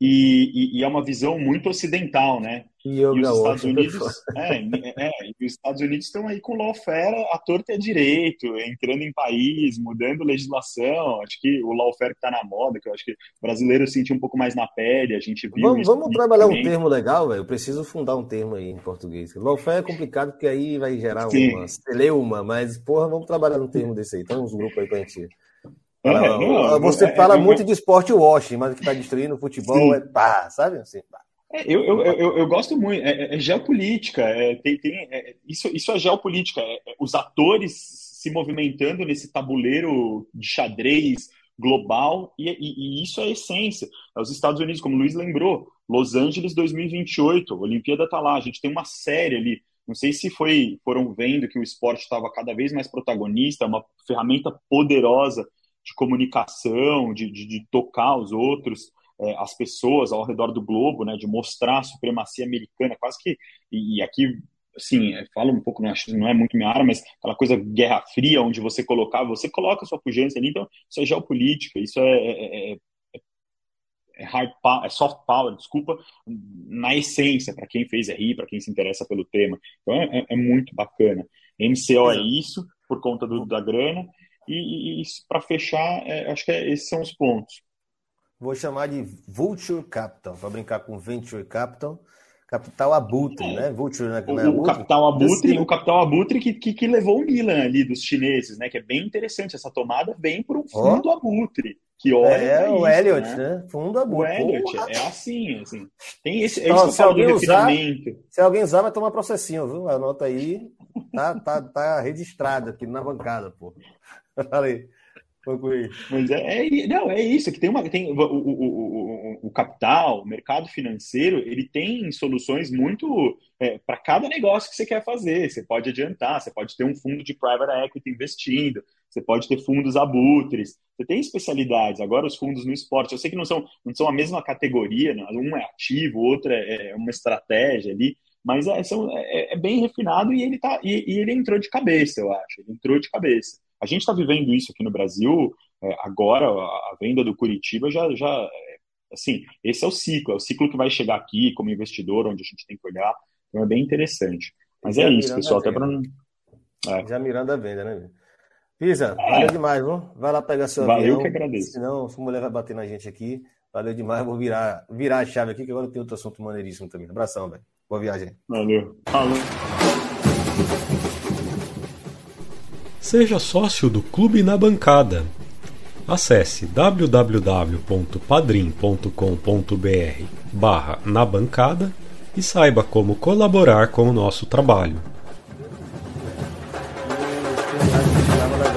E, e, e, é uma visão muito ocidental, né? E, e os Estados Unidos, é, é, e os Estados Unidos estão aí com lawfare à torta e direito, entrando em país, mudando legislação. Acho que o lawfare está na moda, que eu acho que o brasileiro sente um pouco mais na pele. A gente viu. Vamos, vamos trabalhar um termo legal, velho. Eu preciso fundar um termo aí em português. Lawfare é complicado porque aí vai gerar Sim. uma celeuma, mas porra, vamos trabalhar um termo desse aí. Tem uns grupos aí pra gente é, não, você é, fala é, muito de esporte washing, mas o que está destruindo o futebol sim. é pá, sabe? Assim, pá. É, eu, eu, eu, eu, gosto muito, é, é geopolítica, tem, tem, isso, isso é geopolítica, os atores se movimentando nesse tabuleiro de xadrez global, e, e, e, isso é a essência. Os Estados Unidos, como o Luiz lembrou, Los Angeles 2028, a Olimpíada está lá, a gente tem uma série ali Não sei se foi foram vendo que o esporte estava cada vez mais protagonista, uma ferramenta poderosa de comunicação, de, de, de tocar os outros, é, as pessoas ao redor do globo, né, de mostrar a supremacia americana, quase que e, e aqui assim, é, fala um pouco, não, não é muito minha área, mas aquela coisa Guerra Fria, onde você colocava, você coloca a sua pujança ali, então isso é geopolítica, isso é, é, é, é hard power, é soft power, desculpa, na essência, para quem fez RI, para quem se interessa pelo tema. Então é, é muito bacana. MCO é isso, por conta do, da grana, e, e para fechar, é, acho que é, esses são os pontos. Vou chamar de Vulture Capital, para brincar com Venture Capital. Capital Abutre, né? Vulture, né? O, é o Capital Abutre, o Capital Abutre que, que, que, levou o Milan ali dos chineses, né? Que é bem interessante. Essa tomada vem por um fundo oh. Abutre. Que olha é, o isso, Elliot, né? né? Fundo Abutre. O Elliot, é assim, assim. Tem esse, é se, alguém usar, se alguém usar, vai tomar processinho, viu? Anota aí. Tá, tá, tá registrado aqui na bancada, pô. Falei. Mas é, é, não, é isso, que tem uma. Tem, o, o, o, o capital, o mercado financeiro, ele tem soluções muito é, para cada negócio que você quer fazer. Você pode adiantar, você pode ter um fundo de private equity investindo, você pode ter fundos abutres, você tem especialidades. Agora, os fundos no esporte, eu sei que não são, não são a mesma categoria, né? um é ativo, o outro é, é uma estratégia ali, mas é, são, é, é, bem refinado e ele, tá, e, e ele entrou de cabeça, eu acho. Ele entrou de cabeça. A gente está vivendo isso aqui no Brasil, é, agora a venda do Curitiba já, já é, assim, esse é o ciclo, é o ciclo que vai chegar aqui como investidor, onde a gente tem que olhar, então é bem interessante. Mas é isso, pessoal, até para não... É. Já mirando a venda, né? Pisa, é. valeu demais, viu? Vai lá pegar seu valeu avião. Valeu que agradeço. Senão, sua mulher vai bater na gente aqui. Valeu demais, vou virar, virar a chave aqui, que agora tem outro assunto maneiríssimo também. Abração, velho. Boa viagem. Valeu. Falou. Seja sócio do Clube na Bancada. Acesse www.padrim.com.br barra na bancada e saiba como colaborar com o nosso trabalho.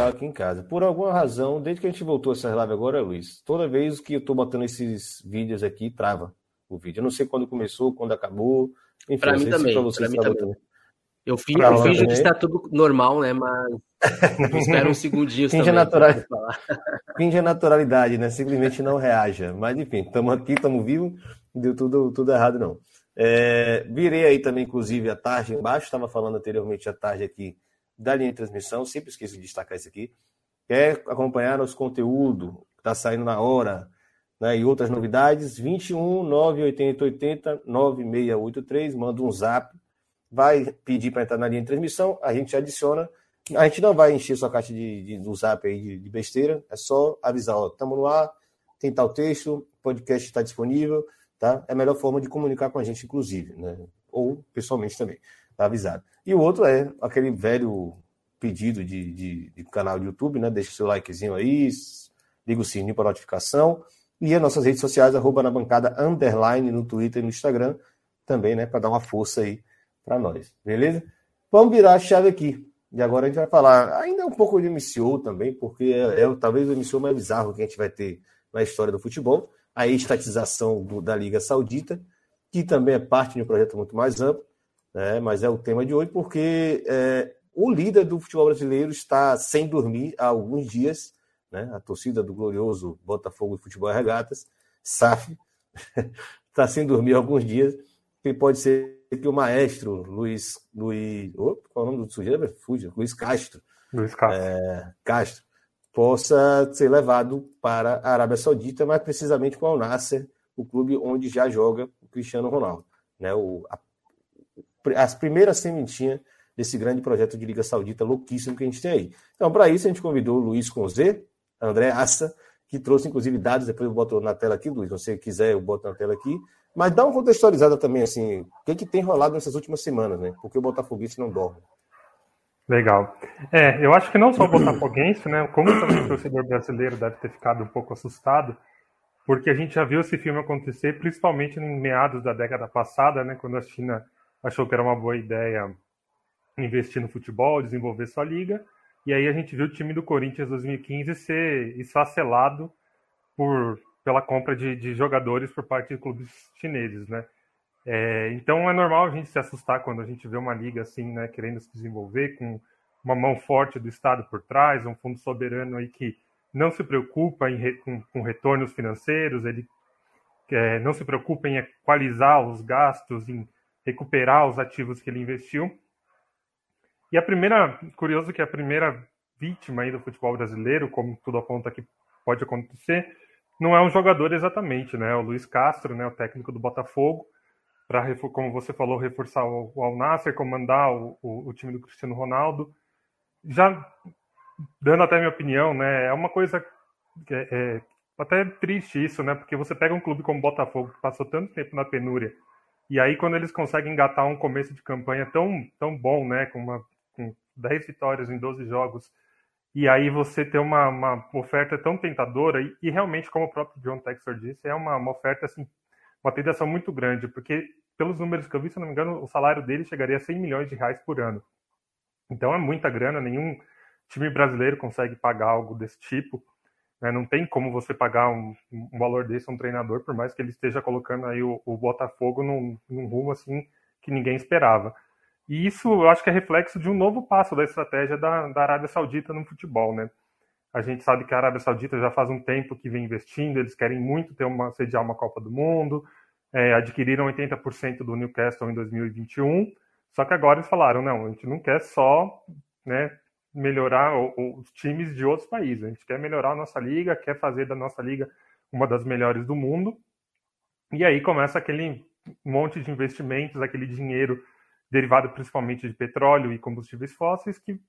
aqui em casa. Por alguma razão, desde que a gente voltou essa live agora, Luiz, toda vez que eu tô botando esses vídeos aqui, trava o vídeo. Eu não sei quando começou, quando acabou. Enfim, pra mim também. Pra, pra mim também. Eu, finjo, eu finjo que está tudo normal, né? Mas espera uns segundinhos finge também. Natural... Finge a naturalidade, né? Simplesmente não reaja. Mas enfim, estamos aqui, estamos vivos, não deu tudo, tudo errado, não. É, virei aí também, inclusive, a tarde embaixo, estava falando anteriormente a tarde aqui da linha de transmissão, sempre esqueço de destacar isso aqui. Quer acompanhar nosso conteúdo, está saindo na hora, né, e outras novidades, 21 980 80 9683, manda um zap vai pedir para entrar na linha de transmissão, a gente adiciona. A gente não vai encher sua caixa de, de, do zap aí de, de besteira, é só avisar, ó, estamos no ar, tem tal texto, podcast está disponível, tá? É a melhor forma de comunicar com a gente, inclusive, né? Ou pessoalmente também, tá avisado. E o outro é aquele velho pedido de, de, de canal de YouTube, né? Deixa o seu likezinho aí, liga o sininho para notificação. E as nossas redes sociais, arroba na bancada underline no Twitter e no Instagram, também, né? Para dar uma força aí para nós, beleza? Vamos virar a chave aqui. E agora a gente vai falar ainda um pouco de MCO também, porque é, é talvez o MCO mais bizarro que a gente vai ter na história do futebol, a estatização do, da Liga Saudita, que também é parte de um projeto muito mais amplo, né? mas é o tema de hoje, porque é, o líder do futebol brasileiro está sem dormir há alguns dias, né? a torcida do glorioso Botafogo e Futebol e Regatas, SAF, está sem dormir há alguns dias, que pode ser que o maestro Luiz. Luiz oh, qual é o nome do sujeito? Fuja, Luiz Castro. Luiz Castro. É, Castro. Possa ser levado para a Arábia Saudita, mais precisamente com o Nasser, o clube onde já joga o Cristiano Ronaldo. Né? O, a, as primeiras sementinhas desse grande projeto de Liga Saudita louquíssimo que a gente tem aí. Então, para isso, a gente convidou o Luiz com Z, André Assa, que trouxe inclusive dados, depois eu boto na tela aqui, Luiz, se você quiser, eu boto na tela aqui, mas dá uma contextualizada também, assim, o que, que tem rolado nessas últimas semanas, né? Porque o Botafoguense não dorme. Legal. É, eu acho que não só o Botafoguense, né? Como também o torcedor brasileiro deve ter ficado um pouco assustado, porque a gente já viu esse filme acontecer, principalmente em meados da década passada, né? Quando a China achou que era uma boa ideia investir no futebol, desenvolver sua liga, e aí a gente viu o time do Corinthians 2015 ser esfacelado por pela compra de, de jogadores por parte de clubes chineses, né? É, então é normal a gente se assustar quando a gente vê uma liga assim, né, querendo se desenvolver com uma mão forte do Estado por trás, um fundo soberano aí que não se preocupa em, com, com, retornos financeiros, ele é, não se preocupa em equalizar os gastos, em recuperar os ativos que ele investiu. E a primeira, curioso que a primeira vítima aí do futebol brasileiro, como tudo aponta que pode acontecer, não é um jogador exatamente, né? O Luiz Castro, né, o técnico do Botafogo, para, como você falou, reforçar o, o Al Nasser, comandar o, o, o, time do Cristiano Ronaldo. Já dando até minha opinião, né? É uma coisa é, é até triste isso, né? Porque você pega um clube como o Botafogo, que passou tanto tempo na penúria, e aí quando eles conseguem engatar um começo de campanha tão, tão bom, né? Com, uma, com 10 vitórias em 12 jogos, e aí você ter uma, uma oferta tão tentadora, e, e, realmente, como o próprio John Textor disse, é uma, uma oferta, assim, uma tentação muito grande, porque pelos números que eu vi, se não me engano, o salário dele chegaria a 100 milhões de reais por ano. Então é muita grana, nenhum time brasileiro consegue pagar algo desse tipo. Né? Não tem como você pagar um, um, valor desse a um treinador, por mais que ele esteja colocando aí o, o Botafogo num, num rumo assim que ninguém esperava. E isso eu acho que é reflexo de um novo passo da estratégia da, da Arábia Saudita no futebol, né? A gente sabe que a Arábia Saudita já faz um tempo que vem investindo, eles querem muito ter uma, sediar uma Copa do Mundo, é, adquiriram 80% do Newcastle em 2021, só que agora eles falaram, não, a gente não quer só né, melhorar os times de outros países, a gente quer melhorar a nossa liga, quer fazer da nossa liga uma das melhores do mundo, e aí começa aquele monte de investimentos, aquele dinheiro derivado principalmente de petróleo e combustíveis fósseis, que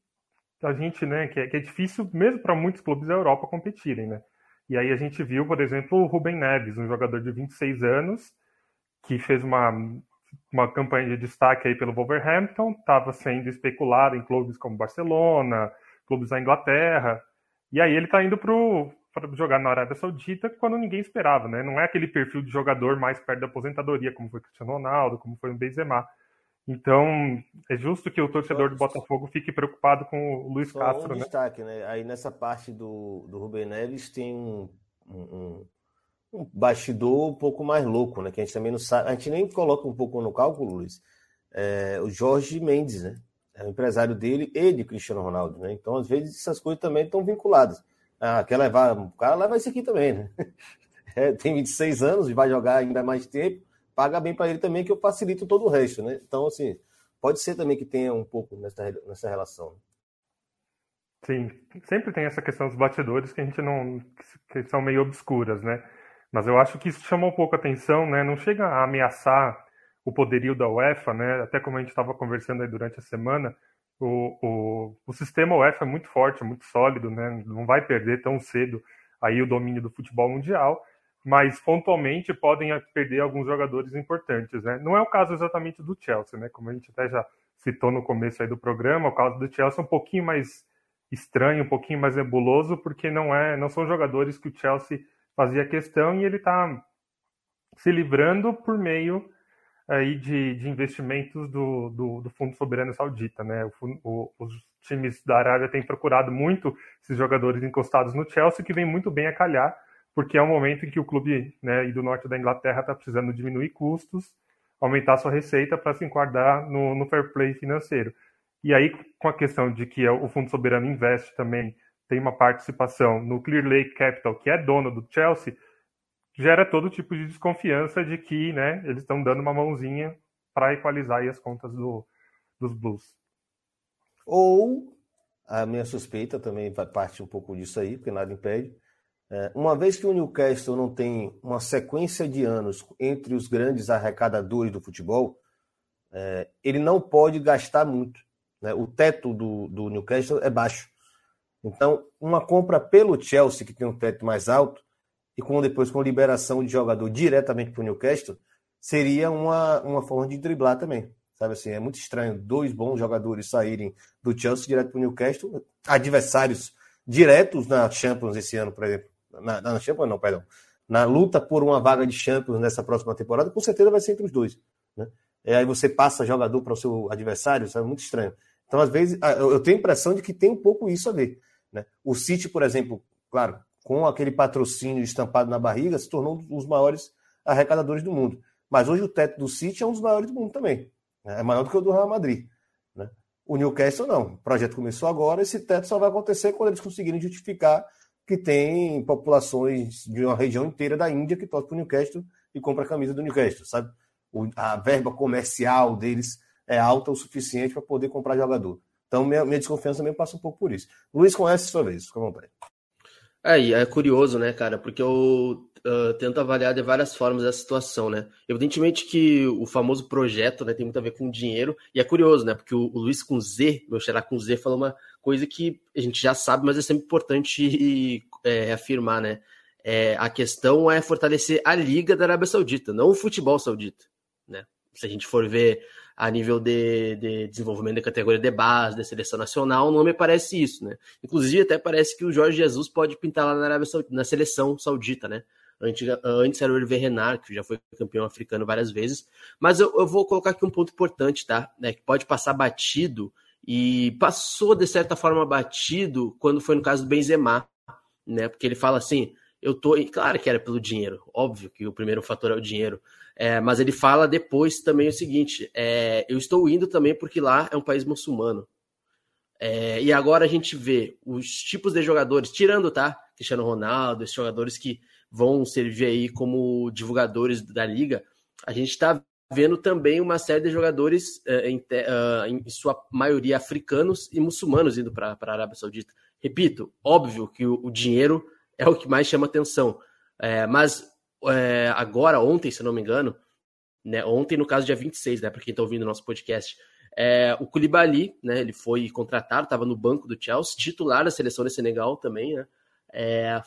a gente, né, que é, que é difícil mesmo para muitos clubes da Europa competirem, né? E aí a gente viu, por exemplo, o Rubem Neves, um jogador de 26 anos, que fez uma, uma campanha de destaque aí pelo Wolverhampton, estava sendo especulado em clubes como Barcelona, clubes da Inglaterra, e aí ele está indo para jogar na Arábia Saudita quando ninguém esperava, né? Não é aquele perfil de jogador mais perto da aposentadoria, como foi Cristiano Ronaldo, como foi o Benzema. Então, é justo que o torcedor do Botafogo fique preocupado com o Luiz Só Castro, um né? destaque, né? Aí nessa parte do, do Rubem Neves tem um, um, um, bastidor um pouco mais louco, né? Que a gente também não sabe, a gente nem coloca um pouco no cálculo, Luiz. É, o Jorge Mendes, né? É o empresário dele e de Cristiano Ronaldo, né? Então, às vezes, essas coisas também estão vinculadas. Ah, quer levar, o cara leva isso aqui também, né? É, tem 26 anos e vai jogar ainda mais tempo paga bem para ele também, que eu facilito todo o resto, né? Então, assim, pode ser também que tenha um pouco nessa, nessa relação. Sim, sempre tem essa questão dos batidores que a gente não. que são meio obscuras, né? Mas eu acho que isso chama um pouco a atenção, né? Não chega a ameaçar o poderio da UEFA, né? Até como a gente estava conversando aí durante a semana, o, o, o sistema UEFA é muito forte, muito sólido, né? Não vai perder tão cedo aí o domínio do futebol mundial mas pontualmente podem perder alguns jogadores importantes, né? Não é o caso exatamente do Chelsea, né? Como a gente até já citou no começo aí do programa, o caso do Chelsea é um pouquinho mais estranho, um pouquinho mais nebuloso, porque não é, não são jogadores que o Chelsea fazia questão e ele está se livrando por meio aí de, de investimentos do, do, do, Fundo Soberano Saudita, né? O, o, os times da Arábia têm procurado muito esses jogadores encostados no Chelsea, que vem muito bem a calhar porque é um momento em que o clube né, do norte da Inglaterra está precisando diminuir custos, aumentar sua receita para se enquadrar no, no, fair play financeiro. E aí, com a questão de que o Fundo Soberano investe também, tem uma participação no Clear Lake Capital, que é dono do Chelsea, gera todo tipo de desconfiança de que né, eles estão dando uma mãozinha para equalizar as contas do, dos Blues. Ou a minha suspeita também parte um pouco disso aí, porque nada impede, é, uma vez que o Newcastle não tem uma sequência de anos entre os grandes arrecadadores do futebol, é, ele não pode gastar muito. Né? O teto do, do Newcastle é baixo. Então, uma compra pelo Chelsea, que tem um teto mais alto, e com depois com liberação de jogador diretamente para o Newcastle, seria uma, uma forma de driblar também. Sabe assim, é muito estranho dois bons jogadores saírem do Chelsea direto para o Newcastle, adversários diretos na Champions esse ano, por exemplo na, na Champions, não, perdão, na luta por uma vaga de Champions nessa próxima temporada, com certeza vai ser entre os dois. Né? E aí você passa jogador para o seu adversário, isso é muito estranho. Então, às vezes, eu tenho a impressão de que tem um pouco isso a ver. Né? O City, por exemplo, claro, com aquele patrocínio estampado na barriga, se tornou um dos maiores arrecadadores do mundo. Mas hoje o teto do City é um dos maiores do mundo também. É maior do que o do Real Madrid. Né? O Newcastle não. O projeto começou agora, esse teto só vai acontecer quando eles conseguirem justificar que tem populações de uma região inteira da Índia que torce para o Newcastle e compra a camisa do Newcastle, sabe? O, a verba comercial deles é alta o suficiente para poder comprar jogador. Então, minha, minha desconfiança também passa um pouco por isso. Luiz, conhece sua vez, fica à vontade. É, é curioso, né, cara? Porque eu uh, tento avaliar de várias formas essa situação, né? Evidentemente que o famoso projeto né, tem muito a ver com dinheiro, e é curioso, né? Porque o, o Luiz com Z, meu xará com Z, falou uma coisa que a gente já sabe, mas é sempre importante é, afirmar, né? É, a questão é fortalecer a Liga da Arábia Saudita, não o futebol saudita, né? Se a gente for ver a nível de, de, desenvolvimento da categoria de base, da seleção nacional, não me parece isso, né? Inclusive, até parece que o Jorge Jesus pode pintar lá na, Arábia Saudita, na seleção saudita, né? Antes, antes era o Hervé Renard, que já foi campeão africano várias vezes. Mas eu, eu vou colocar aqui um ponto importante, tá? É, que pode passar batido e passou, de certa forma, batido quando foi no caso do Benzema, né? Porque ele fala assim, eu tô... Claro que era pelo dinheiro, óbvio que o primeiro fator é o dinheiro, é, mas ele fala depois também o seguinte: é, eu estou indo também porque lá é um país muçulmano. É, e agora a gente vê os tipos de jogadores, tirando, tá? Cristiano Ronaldo, esses jogadores que vão servir aí como divulgadores da liga, a gente está vendo também uma série de jogadores, é, em, uh, em, sua maioria africanos e muçulmanos, indo para a Arábia Saudita. Repito, óbvio que o, o, dinheiro é o que mais chama atenção, é, mas é, agora, ontem, se não me engano, né, ontem, no caso, dia 26, né, para quem está ouvindo o nosso podcast, é, o Koulibaly, né, ele foi contratado, estava no banco do Chelsea, titular da seleção de Senegal também, né,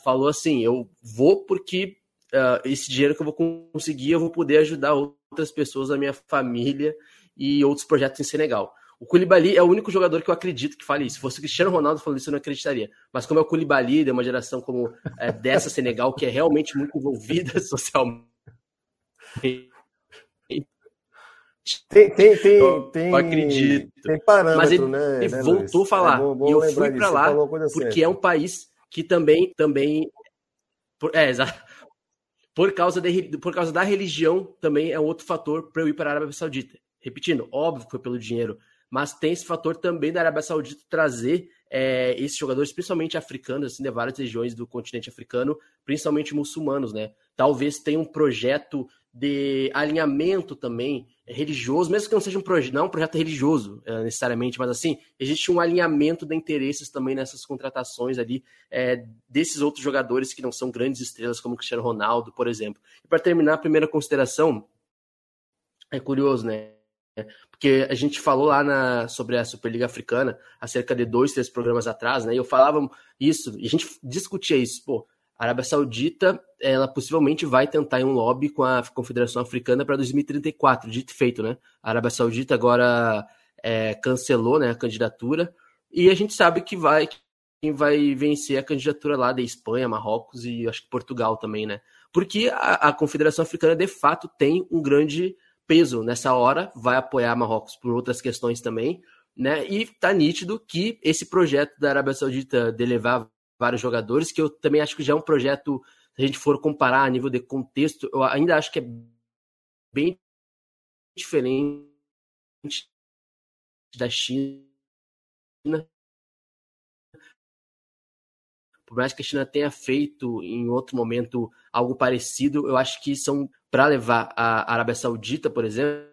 falou assim, eu vou porque uh, esse dinheiro que eu vou conseguir, eu vou poder ajudar outras pessoas da minha família e outros projetos em Senegal. O Koulibaly é o único jogador que eu acredito que fale isso. Se fosse o Cristiano Ronaldo falando isso, eu não acreditaria. Mas como é o Koulibaly, de uma geração como é, dessa Senegal, que é realmente muito envolvida socialmente. Tem, tem, tem, eu, tem, acredito. tem Mas ele, né, ele né, voltou a falar. É bom, bom e eu fui para lá porque certa. é um país que também, também é, exato. Por causa, de, por causa da religião, também é outro fator para eu ir para a Arábia Saudita. Repetindo, óbvio que foi pelo dinheiro, mas tem esse fator também da Arábia Saudita trazer é, esses jogadores, principalmente africanos, assim, de várias regiões do continente africano, principalmente muçulmanos, né? Talvez tenha um projeto de alinhamento também religioso, mesmo que não seja um projeto, não um projeto religioso é, necessariamente, mas assim, existe um alinhamento de interesses também nessas contratações ali é, desses outros jogadores que não são grandes estrelas, como Cristiano Ronaldo, por exemplo. E para terminar, a primeira consideração, é curioso, né? Porque a gente falou lá na, sobre a Superliga Africana há cerca de dois, três programas atrás, né? E eu falava isso, e a gente discutia isso. Pô, a Arábia Saudita, ela possivelmente vai tentar um lobby com a Confederação Africana para 2034, dito e feito, né? A Arábia Saudita agora é, cancelou né, a candidatura, e a gente sabe que vai quem vai vencer a candidatura lá da Espanha, Marrocos e acho que Portugal também, né? Porque a, a Confederação Africana de fato tem um grande peso nessa hora, vai apoiar Marrocos por outras questões também, né? E tá nítido que esse projeto da Arábia Saudita de levar vários jogadores, que eu também acho que já é um projeto, se a gente for comparar a nível de contexto, eu ainda acho que é bem diferente da China. Por mais que a China tenha feito em outro momento algo parecido, eu acho que são para levar a Arábia Saudita, por exemplo,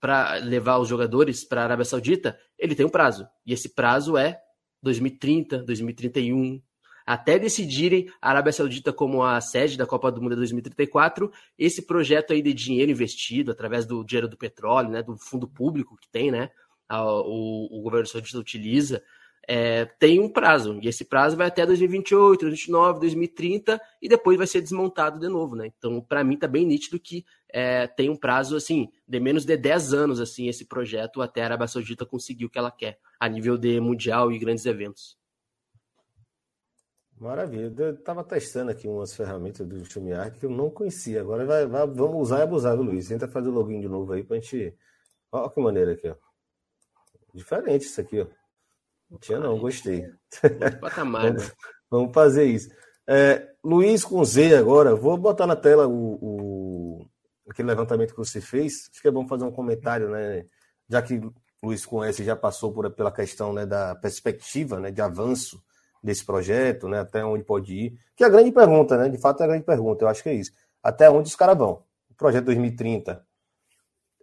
para levar os jogadores para a Arábia Saudita, ele tem um prazo. E esse prazo é 2030, 2031. Até decidirem a Arábia Saudita como a sede da Copa do Mundo de 2034, esse projeto aí de dinheiro investido através do dinheiro do petróleo, né, do fundo público que tem, né, o, o governo saudita utiliza, é, tem um prazo, e esse prazo vai até 2028, 2029, 2030, e depois vai ser desmontado de novo, né? Então, para mim, tá bem nítido que é, tem um prazo, assim, de menos de 10 anos, assim, esse projeto até a Arábia Saudita conseguir o que ela quer, a nível de mundial e grandes eventos. Maravilha. Eu estava testando aqui umas ferramentas do StreamYard que eu não conhecia. Agora vai, vai, vamos usar e abusar, viu, Luiz? Tenta fazer o login de novo aí para a gente. Olha que maneira aqui, ó. Diferente isso aqui, ó. Tinha não, gostei. Patamar, vamos, né? vamos fazer isso. É, Luiz com Z agora, vou botar na tela o, o, aquele levantamento que você fez, acho que é bom fazer um comentário, né? Já que o Luiz conhece, já passou por, pela questão né, da perspectiva né, de avanço desse projeto, né? Até onde pode ir. Que é a grande pergunta, né? De fato é a grande pergunta, eu acho que é isso. Até onde os caras vão? O projeto 2030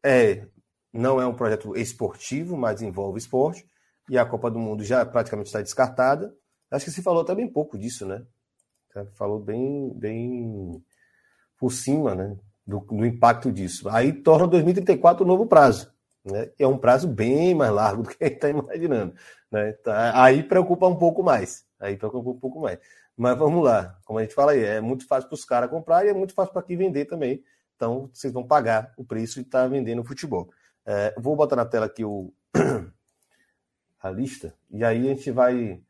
é, não é um projeto esportivo, mas envolve esporte. E a Copa do Mundo já praticamente está descartada. Acho que se falou bem pouco disso, né? Falou bem, bem por cima, né? Do, do impacto disso. Aí torna 2034 o novo prazo. Né? É um prazo bem mais largo do que a gente está imaginando. Né? Tá, aí preocupa um pouco mais. Aí preocupa um pouco mais. Mas vamos lá, como a gente fala aí, é muito fácil para os caras comprar e é muito fácil para quem vender também. Então, vocês vão pagar o preço e estar tá vendendo futebol. É, vou botar na tela aqui o, a lista, e aí a gente vai.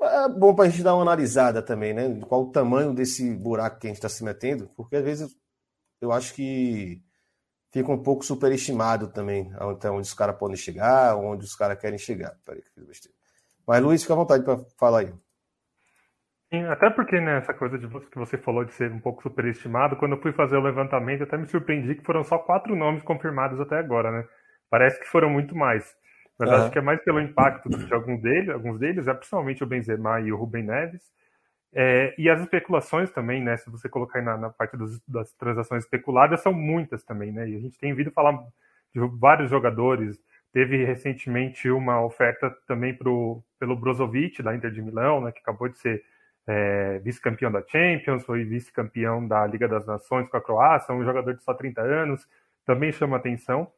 É bom para a gente dar uma analisada também, né? Qual o tamanho desse buraco que a gente está se metendo, porque às vezes eu acho que fica um pouco superestimado também até onde os caras podem chegar, onde os caras querem chegar. Peraí, que besteira. Mas, Luiz, fica à vontade para falar aí. Até porque né, essa coisa de que você falou de ser um pouco superestimado, quando eu fui fazer o levantamento, até me surpreendi que foram só quatro nomes confirmados até agora, né? Parece que foram muito mais. Mas uhum. acho que é mais pelo impacto de alguns deles, alguns deles, é principalmente o Benzema e o Rubem Neves. É, e as especulações também, né? Se você colocar aí na, na parte dos, das transações especuladas, são muitas também, né? E a gente tem ouvido falar de vários jogadores. Teve recentemente uma oferta também pro, pelo Brozovic, da Inter de Milão, né? Que acabou de ser é, vice-campeão da Champions, foi vice-campeão da Liga das Nações com a Croácia, um jogador de só 30 anos, também chama atenção.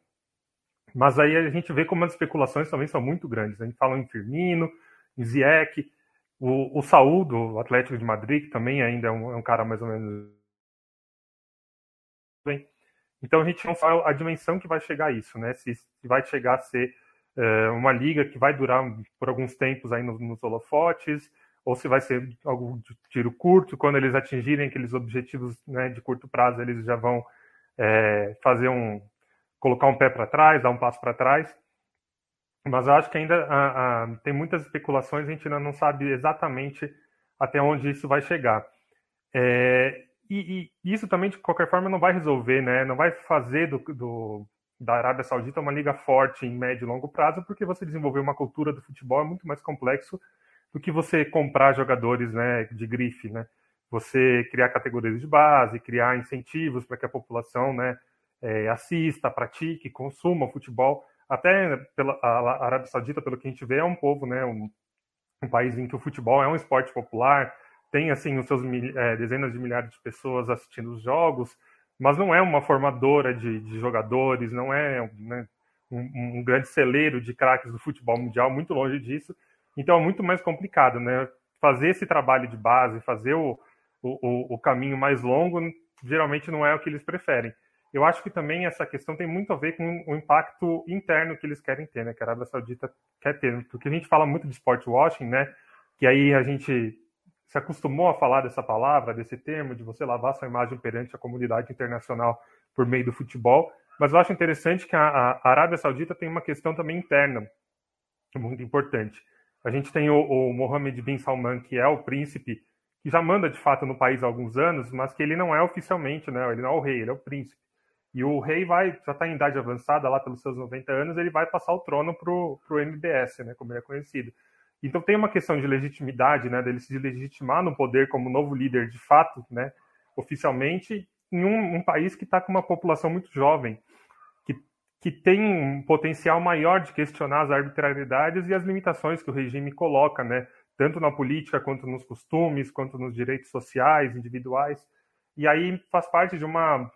Mas aí a gente vê como as especulações também são muito grandes. A gente fala em Firmino, em Ziyech, o, o Saúl, do Atlético de Madrid, que também ainda é um, é um cara mais ou menos. Bem, então a gente não sabe a dimensão que vai chegar a isso, né? Se, se vai chegar a ser é, uma liga que vai durar por alguns tempos aí nos, nos holofotes, ou se vai ser algo de tiro curto, quando eles atingirem aqueles objetivos né, de curto prazo, eles já vão é, fazer um colocar um pé para trás, dar um passo para trás. Mas eu acho que ainda a, a, tem muitas especulações, a gente ainda não sabe exatamente até onde isso vai chegar. É, e, e, isso também, de qualquer forma, não vai resolver, né? não vai fazer do, do, da Arábia Saudita uma liga forte em médio e longo prazo, porque você desenvolver uma cultura do futebol é muito mais complexo do que você comprar jogadores né, de grife, né? Você criar categorias de base, criar incentivos para que a população né, é, assista, pratique, consuma o futebol. Até pela a Arábia Saudita, pelo que a gente vê, é um povo, né, um, um país em que o futebol é um esporte popular, tem assim os seus é, dezenas de milhares de pessoas assistindo os jogos, mas não é uma formadora de, de jogadores, não é né, um, um grande celeiro de craques do futebol mundial, muito longe disso. Então é muito mais complicado, né? Fazer esse trabalho de base, fazer o, o, o caminho mais longo, geralmente não é o que eles preferem. Eu acho que também essa questão tem muito a ver com o impacto interno que eles querem ter, né? Que a Arábia Saudita quer ter. Porque a gente fala muito de sport washing, né? Que aí a gente se acostumou a falar dessa palavra, desse termo, de você lavar sua imagem perante a comunidade internacional por meio do futebol. Mas eu acho interessante que a, a Arábia Saudita tem uma questão também interna muito importante. A gente tem o, o Mohammed bin Salman, que é o príncipe, que já manda de fato no país há alguns anos, mas que ele não é oficialmente, né? Ele não é o rei, ele é o príncipe. E o rei vai, já está em idade avançada, lá pelos seus 90 anos, ele vai passar o trono para o MBS, né, como ele é conhecido. Então tem uma questão de legitimidade, né, dele se legitimar no poder como novo líder de fato, né, oficialmente, em um, um país que está com uma população muito jovem que tem um potencial maior de questionar as arbitrariedades e as limitações que o regime coloca, né? tanto na política quanto nos costumes, quanto nos direitos sociais, individuais. E aí faz parte de uma,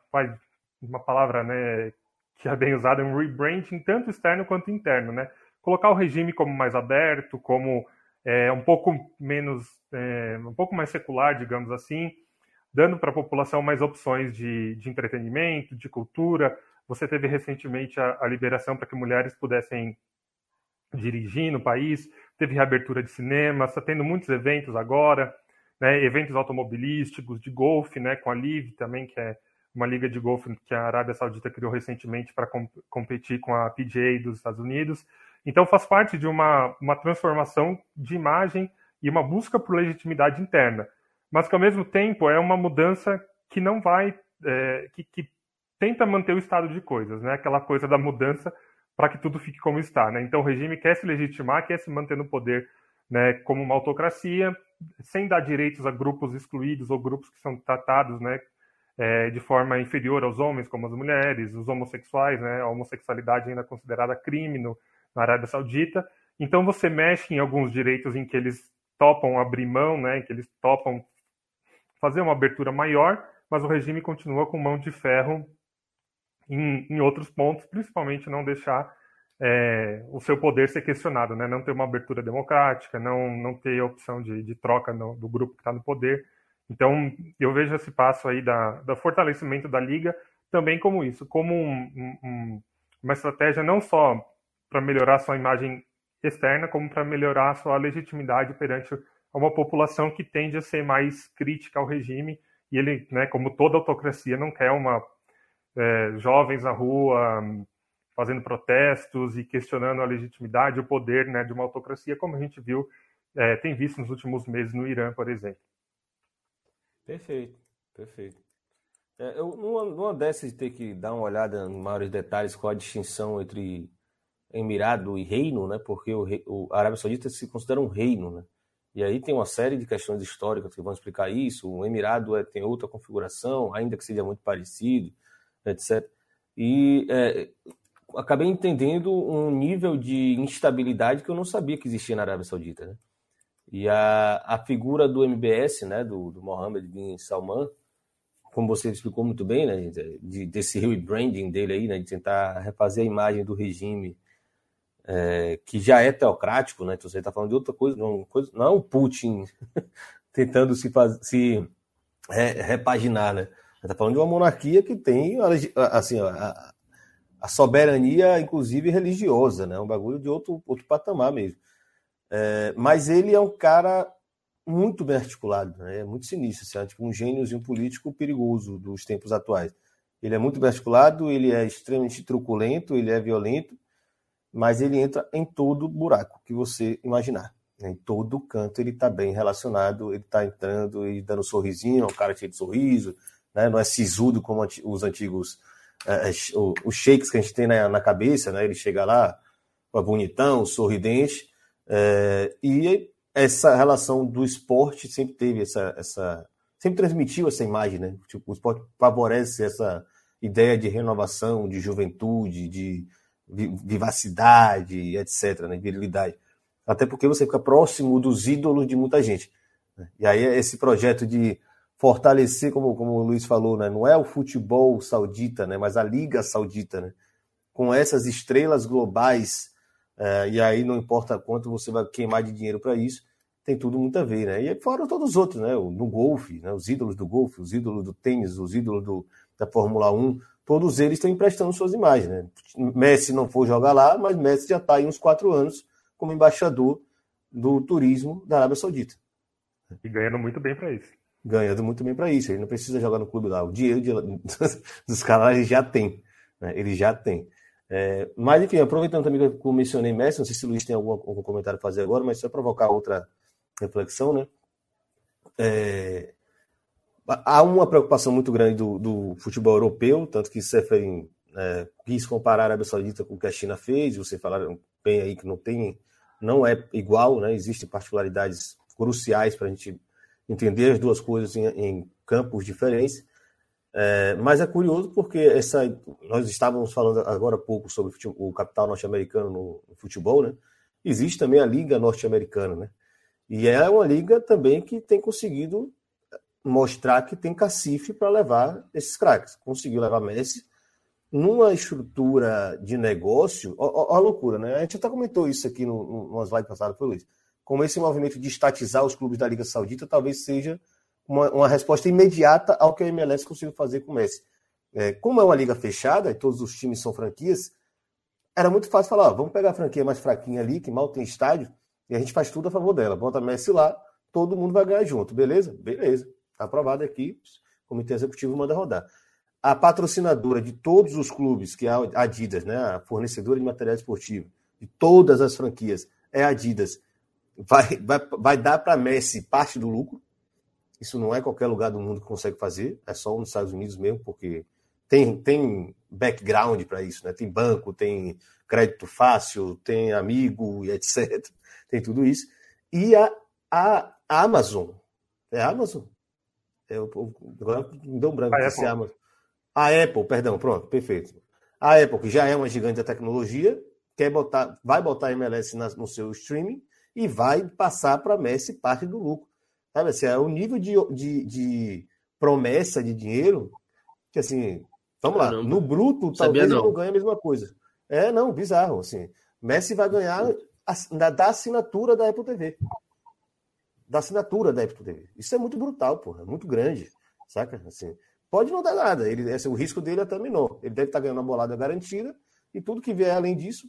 uma palavra né, que é bem usada, um rebranding tanto externo quanto interno. Né? Colocar o regime como mais aberto, como é, um pouco menos, é, um pouco mais secular, digamos assim, dando para a população mais opções de, de entretenimento, de cultura, você teve recentemente a, a liberação para que mulheres pudessem dirigir no país, teve reabertura de cinema, está tendo muitos eventos agora, né, eventos automobilísticos, de golfe, né, com a LIV também, que é uma liga de golfe que a Arábia Saudita criou recentemente para com, competir com a PGA dos Estados Unidos. Então faz parte de uma, uma transformação de imagem e uma busca por legitimidade interna, mas que ao mesmo tempo é uma mudança que não vai é, que, que, tenta manter o estado de coisas, né? Aquela coisa da mudança para que tudo fique como está, né? Então o regime quer se legitimar, quer se manter no poder, né? Como uma autocracia, sem dar direitos a grupos excluídos ou grupos que são tratados, né? É, de forma inferior aos homens, como as mulheres, os homossexuais, né? A homossexualidade ainda é considerada crime no, na Arábia Saudita. Então você mexe em alguns direitos em que eles topam abrir mão, né? Que eles topam fazer uma abertura maior, mas o regime continua com mão de ferro em, em outros pontos, principalmente não deixar é, o seu poder ser questionado, né? não ter uma abertura democrática, não, não ter opção de, de troca no, do grupo que está no poder. Então, eu vejo esse passo aí da, fortalecimento da Liga também como isso, como um, um, uma estratégia não só para melhorar sua imagem externa, como para melhorar sua legitimidade perante uma população que tende a ser mais crítica ao regime e ele, né, como toda autocracia, não quer uma é, jovens na rua fazendo protestos e questionando a legitimidade, o poder né, de uma autocracia, como a gente viu, é, tem visto nos últimos meses no Irã, por exemplo. Perfeito, perfeito. É, eu, numa, numa dessas de ter que dar uma olhada em maiores detalhes com a distinção entre Emirado e reino, né? Porque o, o Arábia Saudita se considera um reino, né? E aí tem uma série de questões históricas que vão explicar isso. O Emirado é, tem outra configuração, ainda que seja muito parecido, etc. E é, acabei entendendo um nível de instabilidade que eu não sabia que existia na Arábia Saudita. Né? E a, a figura do MBS, né, do, do Mohammed bin Salman, como você explicou muito bem, né, de, desse rebranding dele aí, né, de tentar refazer a imagem do regime é, que já é teocrático, né? Então você está falando de outra coisa, não, coisa, não é o Putin tentando se, faz, se re, repaginar, né? Está falando de uma monarquia que tem assim, a, a, soberania, inclusive religiosa, né? Um bagulho de outro, outro patamar mesmo. É, mas ele é um cara muito bem articulado, né? é muito sinistro, assim, é tipo um gêniozinho político perigoso dos tempos atuais. Ele é muito bem articulado, ele é extremamente truculento, ele é violento, mas ele entra em todo buraco que você imaginar. Em todo canto ele está bem relacionado, ele está entrando e dando um sorrisinho, é um cara cheio de sorriso, né? não é sisudo como os antigos, é os shakes que a gente tem na, na cabeça, né? ele chega lá, bonitão, sorridente, é, e essa relação do esporte sempre teve essa, essa sempre transmitiu essa imagem, né? Tipo, o esporte favorece essa ideia de renovação, de juventude, de vivacidade, etc., né, virilidade. Até porque você fica próximo dos ídolos de muita gente. Né? E aí esse projeto de fortalecer, como, como o Luiz falou, né, não é o futebol saudita, né, mas a Liga Saudita, né, com essas estrelas globais, é, e aí não importa quanto você vai queimar de dinheiro para isso, tem tudo muito a ver, né? E fora todos os outros, né? No golfe, né? os ídolos do golfe, os ídolos do tênis, os ídolos do, da Fórmula 1, todos eles estão emprestando suas imagens. Né? Messi não foi jogar lá, mas Messi já está aí uns quatro anos como embaixador do turismo da Arábia Saudita. E ganhando muito bem para isso. Ganhando muito bem para isso. Ele não precisa jogar no clube lá. O dinheiro de, dos caras ele já tem. Né? Ele já tem. É, mas, enfim, aproveitando também que eu mencionei Messi, não sei se o Luiz tem algum, algum comentário a fazer agora, mas só provocar outra reflexão, né? É, há uma preocupação muito grande do, do futebol europeu, tanto que Seferin é, quis comparar a Arábia Saudita com o que a China fez, você falaram bem aí que não tem, não é igual, né? existem particularidades cruciais para a gente entender as duas coisas em, em campos diferentes. É, mas é curioso porque essa, nós estávamos falando agora há pouco sobre o capital norte-americano no, futebol, né? Existe também a Liga Norte-Americana, né? E é uma liga também que tem conseguido mostrar que tem cacife para levar esses craques. Conseguiu levar Messi numa estrutura de negócio. Ó, a loucura, né? A gente até comentou isso aqui no, no, no slide passado, foi Luiz. Como esse movimento de estatizar os clubes da Liga Saudita talvez seja uma, uma resposta imediata ao que a MLS conseguiu fazer com o Messi. É, como é uma liga fechada e todos os times são franquias, era muito fácil falar: ó, vamos pegar a franquia mais fraquinha ali, que mal tem estádio, e a gente faz tudo a favor dela. Bota Messi lá, todo mundo vai ganhar junto, beleza? Beleza. Está aprovado aqui, o Comitê Executivo manda rodar. A patrocinadora de todos os clubes, que é a Adidas, né, a fornecedora de material esportivo, de todas as franquias, é a Adidas. Vai, vai, vai dar para Messi parte do lucro. Isso não é qualquer lugar do mundo que consegue fazer, é só nos Estados Unidos mesmo, porque tem, tem background para isso, né? Tem banco, tem crédito fácil, tem amigo e etc. Tem tudo isso. E a, a Amazon, é a Amazon? É, agora me deu um branco. A. É Amazon. a Apple, perdão, pronto, perfeito. A Apple, que já é uma gigante da tecnologia, quer botar, vai botar a MLS na, no seu streaming e vai passar para a Messi parte do lucro. Sabe assim, é o nível de, de, de promessa de dinheiro que assim, vamos lá, no bruto talvez não. não ganhe a mesma coisa. É, não, bizarro, assim. Messi vai ganhar da assinatura da Apple TV. Da assinatura da Apple TV. Isso é muito brutal, porra, é muito grande, saca? Assim, pode não dar nada, ele, assim, o risco dele é até menor. Ele deve estar ganhando uma bolada garantida e tudo que vier além disso,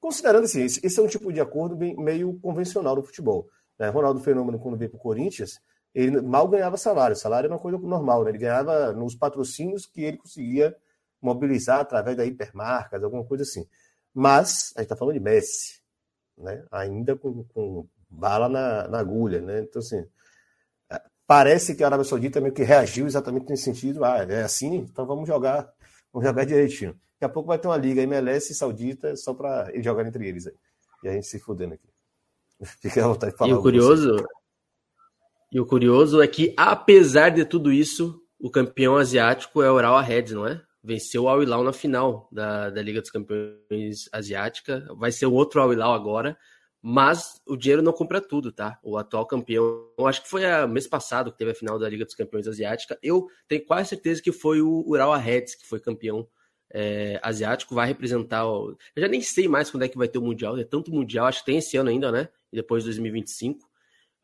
considerando assim, esse, esse é um tipo de acordo bem, meio convencional no futebol. Né? Ronaldo Fenômeno, quando veio para o Corinthians, ele mal ganhava salário. Salário era uma coisa normal, né? Ele ganhava nos patrocínios que ele conseguia mobilizar através da hipermarcas, alguma coisa assim. Mas a gente está falando de Messi, né? ainda com, com bala na, na, agulha. Né? Então, assim, é, parece que a Arábia Saudita meio que reagiu exatamente nesse sentido. Ah, é assim? Então vamos jogar, vamos jogar direitinho. Daqui a pouco vai ter uma liga MLS e Saudita só para jogarem entre eles. Aí. E a gente se fudendo aqui. À vontade de falar. E o curioso, e o curioso é que, apesar de tudo isso, o campeão asiático é o Urawa Reds, não é? Venceu o Al Hilal na final da, da Liga dos Campeões Asiática. Vai ser o outro Al Hilal agora, mas o dinheiro não compra tudo, tá? O atual campeão, eu acho que foi a mês passado que teve a final da Liga dos Campeões Asiática. Eu tenho quase certeza que foi o Urawa Reds que foi campeão é, asiático, vai representar. O... Eu já nem sei mais quando é que vai ter o Mundial, é tanto Mundial, acho que tem esse ano ainda, né? E depois de 2025.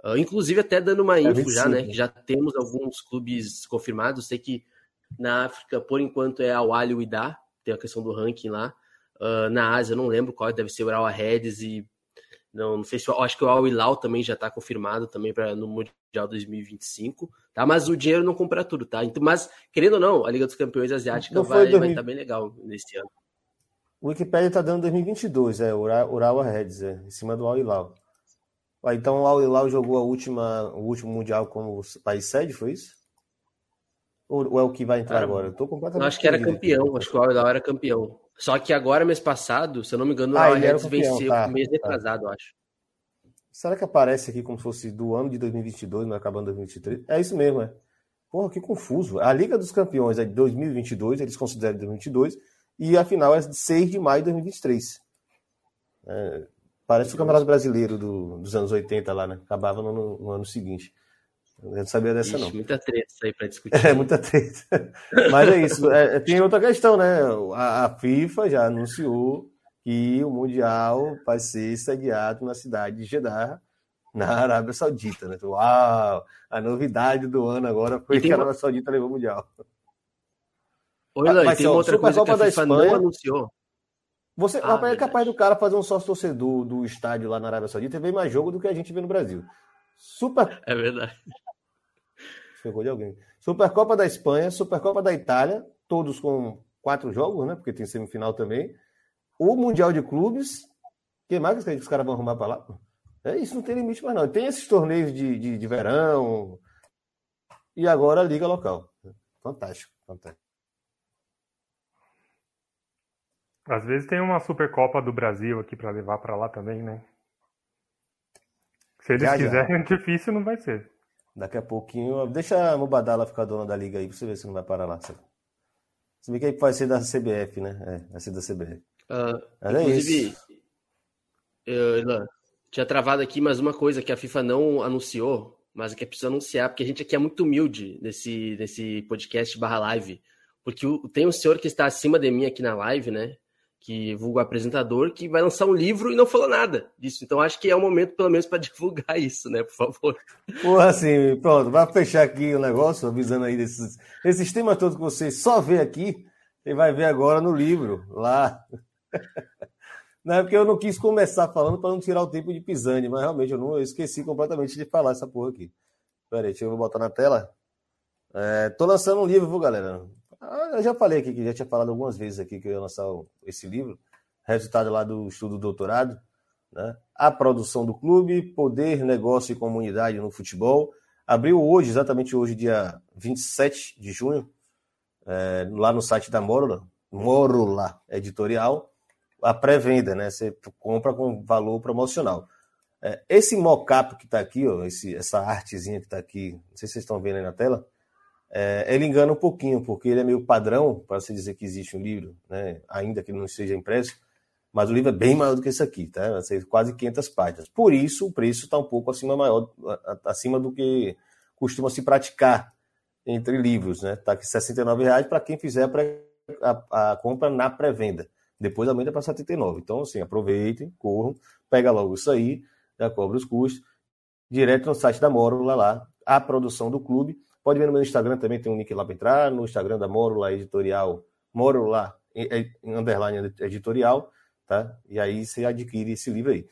Uh, inclusive, até dando uma é info 25, já, né? Que já temos alguns clubes confirmados. Sei que na África, por enquanto, é a Wali e tem a questão do ranking lá. Uh, na Ásia, não lembro qual, deve ser o Al Reds e. Não, não sei se. Acho que o Al Hilal também já está confirmado também para no Mundial 2025, tá? Mas o dinheiro não compra tudo, tá? Então, mas, querendo ou não, a Liga dos Campeões Asiática vai estar 2000... tá bem legal nesse ano. O Wikipedia está dando 2022, é, o Ural Reds, é, em cima do Al Hilal. Ah, então o Al Hilal jogou a última, o último Mundial como país sede, foi isso? Ou, ou é o que vai entrar Cara, agora? Eu tô completamente. Acho que era campeão, aqui. acho que o Al Hilal era campeão. Só que agora, mês passado, se eu não me engano, o ah, Al Hilal venceu tá, mês tá. retrasado, tá. acho. Será que aparece aqui como se fosse do ano de 2022, não acabando 2023? É isso mesmo, é. Porra, que confuso. A Liga dos Campeões é de 2022, eles consideram 2022, e a final é de 6 de maio de 2023. É, Parece o Campeonato Brasileiro do, dos anos 80 lá, né? Acabava no, no ano seguinte. Eu não sabia dessa, Ixi, não. Muita treta aí para discutir. É, muita treta. Mas é isso. É, tem outra questão, né? A, a, FIFA já anunciou que o Mundial vai ser sediado na cidade de Jeddah, na Arábia Saudita, né? Uau! A novidade do ano agora foi que a Arábia Saudita levou o Mundial. Oi, Lan, tem outra coisa que a FIFA Espanha, não anunciou. Você ah, é capaz do cara fazer um sócio torcedor do estádio lá na Arábia Saudita e ver mais jogo do que a gente vê no Brasil. Super. É verdade. Chegou de alguém. Supercopa da Espanha, Supercopa da Itália, todos com quatro jogos, né? Porque tem semifinal também. O Mundial de Clubes. que mais que os caras vão arrumar para lá? É isso, não tem limite mais não. Tem esses torneios de, de, de verão. E agora a Liga Local. Fantástico, fantástico. Às vezes tem uma Supercopa do Brasil aqui para levar para lá também, né? Se eles já, quiserem, já. difícil não vai ser. Daqui a pouquinho. Deixa a Mubadala ficar dona da liga aí pra você ver se não vai parar lá. Se bem que aí vai ser da CBF, né? É, vai ser da CBF. Uh, ah, é inclusive, eu, tinha travado aqui mais uma coisa que a FIFA não anunciou, mas que é preciso anunciar, porque a gente aqui é muito humilde nesse, nesse podcast barra live. Porque o, tem um senhor que está acima de mim aqui na live, né? Que vulga apresentador, que vai lançar um livro e não falou nada disso. Então acho que é o momento, pelo menos, para divulgar isso, né? Por favor. Porra, assim, pronto, vai fechar aqui o negócio, avisando aí desses, esses temas todos que você só vê aqui, você vai ver agora no livro, lá. Não é porque eu não quis começar falando para não tirar o tempo de Pisani, mas realmente eu não eu esqueci completamente de falar essa porra aqui. Pera aí, deixa eu botar na tela. É, tô lançando um livro, galera? Ah, eu já falei aqui, que já tinha falado algumas vezes aqui que eu ia lançar esse livro, resultado lá do estudo do doutorado, né? A produção do clube, poder, negócio e comunidade no futebol, Abriu hoje, exatamente hoje, dia 27 de junho, é, lá no site da Morula, Morula Editorial, a pré-venda, né? Você compra com valor promocional. É, esse mockup que está aqui, ó, esse, essa artezinha que está aqui, não sei se vocês estão vendo aí na tela, é, ele engana um pouquinho, porque ele é meio padrão para se dizer que existe um livro, né? ainda que ele não seja impresso, mas o livro é bem maior do que esse aqui, tá? Quase 500 páginas. Por isso, o preço está um pouco acima maior, acima do que costuma se praticar entre livros, né? Está aqui R$ 69,00 para quem fizer a, pré, a, a compra na pré-venda. Depois aumenta para 79. Então, assim, aproveitem, corram, pega logo isso aí, já cobra os custos, direto no site da Mórula lá, a produção do clube. Pode ver no meu Instagram também, tem um link lá para entrar, no Instagram da Mórula Editorial, Mórula underline editorial tá? E aí você adquire esse livro aí.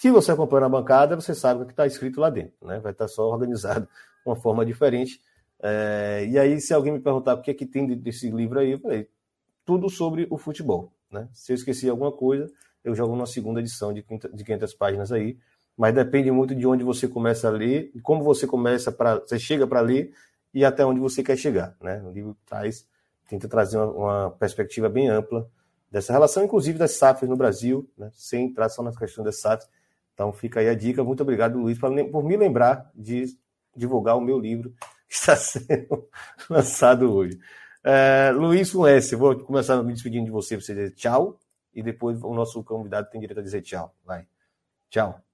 Se você acompanha na bancada, você sabe o que está escrito lá dentro, né? Vai estar tá só organizado de uma forma diferente. É... e aí, se alguém me perguntar o que é que tem desse livro aí, eu falei, tudo sobre o futebol, né? Se eu esqueci alguma coisa, eu jogo uma segunda edição de 500 páginas aí, mas depende muito de onde você começa a ler, como você começa para, você chega para ler e até onde você quer chegar, né? O livro traz, tenta trazer uma, uma perspectiva bem ampla dessa relação, inclusive das SAFs no Brasil, né, sem entrar só na questão das SAFs. Então fica aí a dica. Muito obrigado, Luiz, por, me lembrar de divulgar o meu livro que está sendo lançado hoje. É, Luiz com S, vou começar me despedindo de você você dizer tchau, e depois o nosso convidado tem direito a dizer tchau. Vai. Tchau.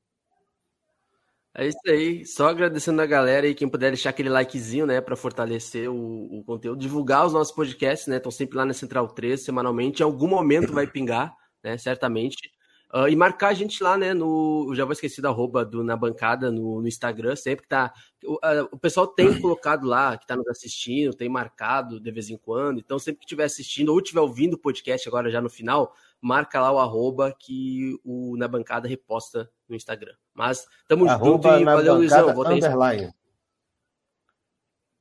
É isso aí. Só agradecendo a galera e quem puder deixar aquele likezinho, né, para fortalecer o, o, conteúdo, divulgar os nossos podcasts, né? Estão sempre lá na Central 3, semanalmente. Em algum momento vai pingar, né? Certamente. Uh, e marcar a gente lá, né? No. Eu já vou esquecer da arroba do, na bancada no, no Instagram, sempre que tá. O, uh, o, pessoal tem colocado lá, que tá nos assistindo, tem marcado de vez em quando. Então, sempre que estiver assistindo ou estiver ouvindo o podcast agora já no final, marca lá o arroba que o Na Bancada reposta no Instagram. Mas tamo arroba junto e valeu, Luizão. Vou underline.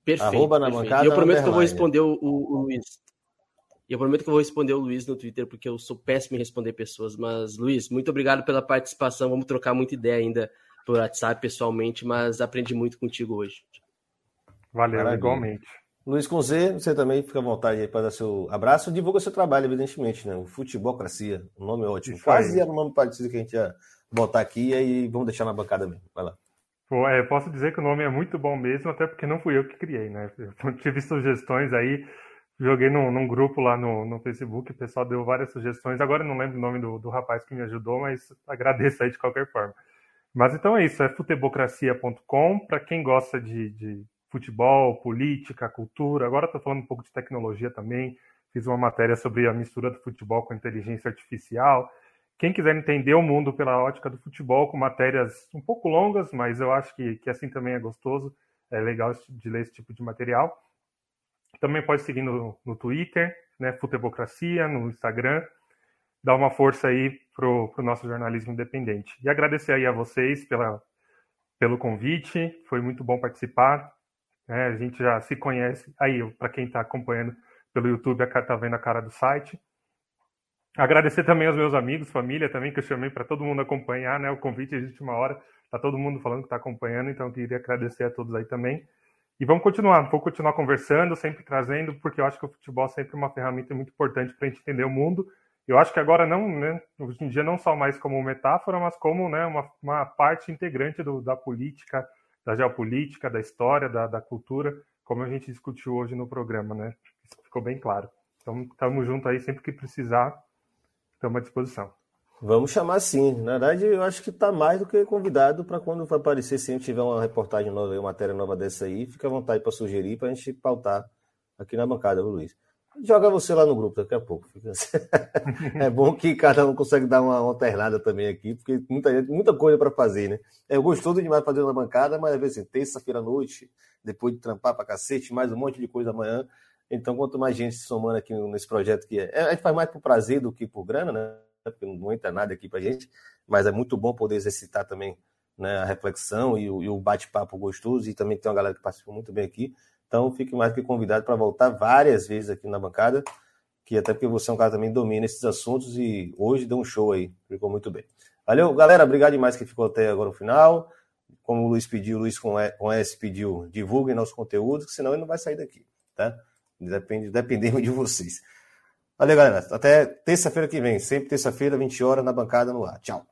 Perfeito. Arroba na perfeito. Bancada, e eu prometo underline. que eu vou responder o, o, o Luiz. E eu prometo que eu vou responder o Luiz no Twitter, porque eu sou péssimo em responder pessoas. Mas, Luiz, muito obrigado pela participação. Vamos trocar muita ideia ainda por WhatsApp pessoalmente, mas aprendi muito contigo hoje. Valeu, Maravilha. igualmente. Luiz com Z, você também fica à vontade aí para dar seu abraço. Divulga seu trabalho, evidentemente, né? O Futebolcracia, o nome é ótimo. Isso Quase aí. era o nome parecido que a gente ia botar aqui e vamos deixar na bancada mesmo. Vai lá. Pô, é, posso dizer que o nome é muito bom mesmo, até porque não fui eu que criei, né? Eu tive sugestões aí, joguei num, num grupo lá no, no Facebook, o pessoal deu várias sugestões. Agora eu não lembro o nome do, do rapaz que me ajudou, mas agradeço aí de qualquer forma. Mas então é isso, é futebolcracia.com. Para quem gosta de, de futebol, política, cultura. Agora estou falando um pouco de tecnologia também. Fiz uma matéria sobre a mistura do futebol com a inteligência artificial. Quem quiser entender o mundo pela ótica do futebol, com matérias um pouco longas, mas eu acho que, que assim também é gostoso, é legal de ler esse tipo de material. Também pode seguir no, no Twitter, né, Futebolcracia, no Instagram. Dá uma força aí para o nosso jornalismo independente. E agradecer aí a vocês pela, pelo convite, foi muito bom participar. Né? A gente já se conhece. Aí, para quem está acompanhando pelo YouTube, está vendo a cara do site. Agradecer também aos meus amigos, família também, que eu chamei para todo mundo acompanhar, né? O convite existe uma hora, tá todo mundo falando que está acompanhando, então eu queria agradecer a todos aí também. E vamos continuar, vou continuar conversando, sempre trazendo, porque eu acho que o futebol é sempre uma ferramenta muito importante para a gente entender o mundo. Eu acho que agora não, né? Hoje em dia não só mais como metáfora, mas como né, uma, uma parte integrante do, da política, da geopolítica, da história, da, da cultura, como a gente discutiu hoje no programa, né? Isso ficou bem claro. Então, estamos juntos aí, sempre que precisar, estamos à disposição. Vamos chamar sim. Na verdade, eu acho que está mais do que convidado para quando for aparecer, se tiver uma reportagem nova, uma matéria nova dessa aí, fica à vontade para sugerir, para a gente pautar aqui na bancada, Luiz? Joga você lá no grupo daqui a pouco. é bom que cada um consegue dar uma alternada também aqui, porque muita gente, muita coisa para fazer, né? É gostoso demais fazer na bancada, mas às vezes assim, terça-feira à noite, depois de trampar para cacete, mais um monte de coisa amanhã. Então, quanto mais gente se somando aqui nesse projeto que é. é a gente faz mais por prazer do que por grana, né? Porque não entra nada aqui para gente, mas é muito bom poder exercitar também né, a reflexão e o, o bate-papo gostoso, e também tem uma galera que participou muito bem aqui. Então, fique mais que convidado para voltar várias vezes aqui na bancada, que até porque você é um cara também que domina esses assuntos e hoje deu um show aí, ficou muito bem. Valeu, galera, obrigado demais que ficou até agora o final. como o Luiz pediu, o Luiz com S pediu, divulguem nosso conteúdo, senão ele não vai sair daqui, tá? Depende, dependendo de vocês. Valeu, galera. Até terça-feira que vem. Sempre terça-feira, 20 horas, na bancada no ar. Tchau.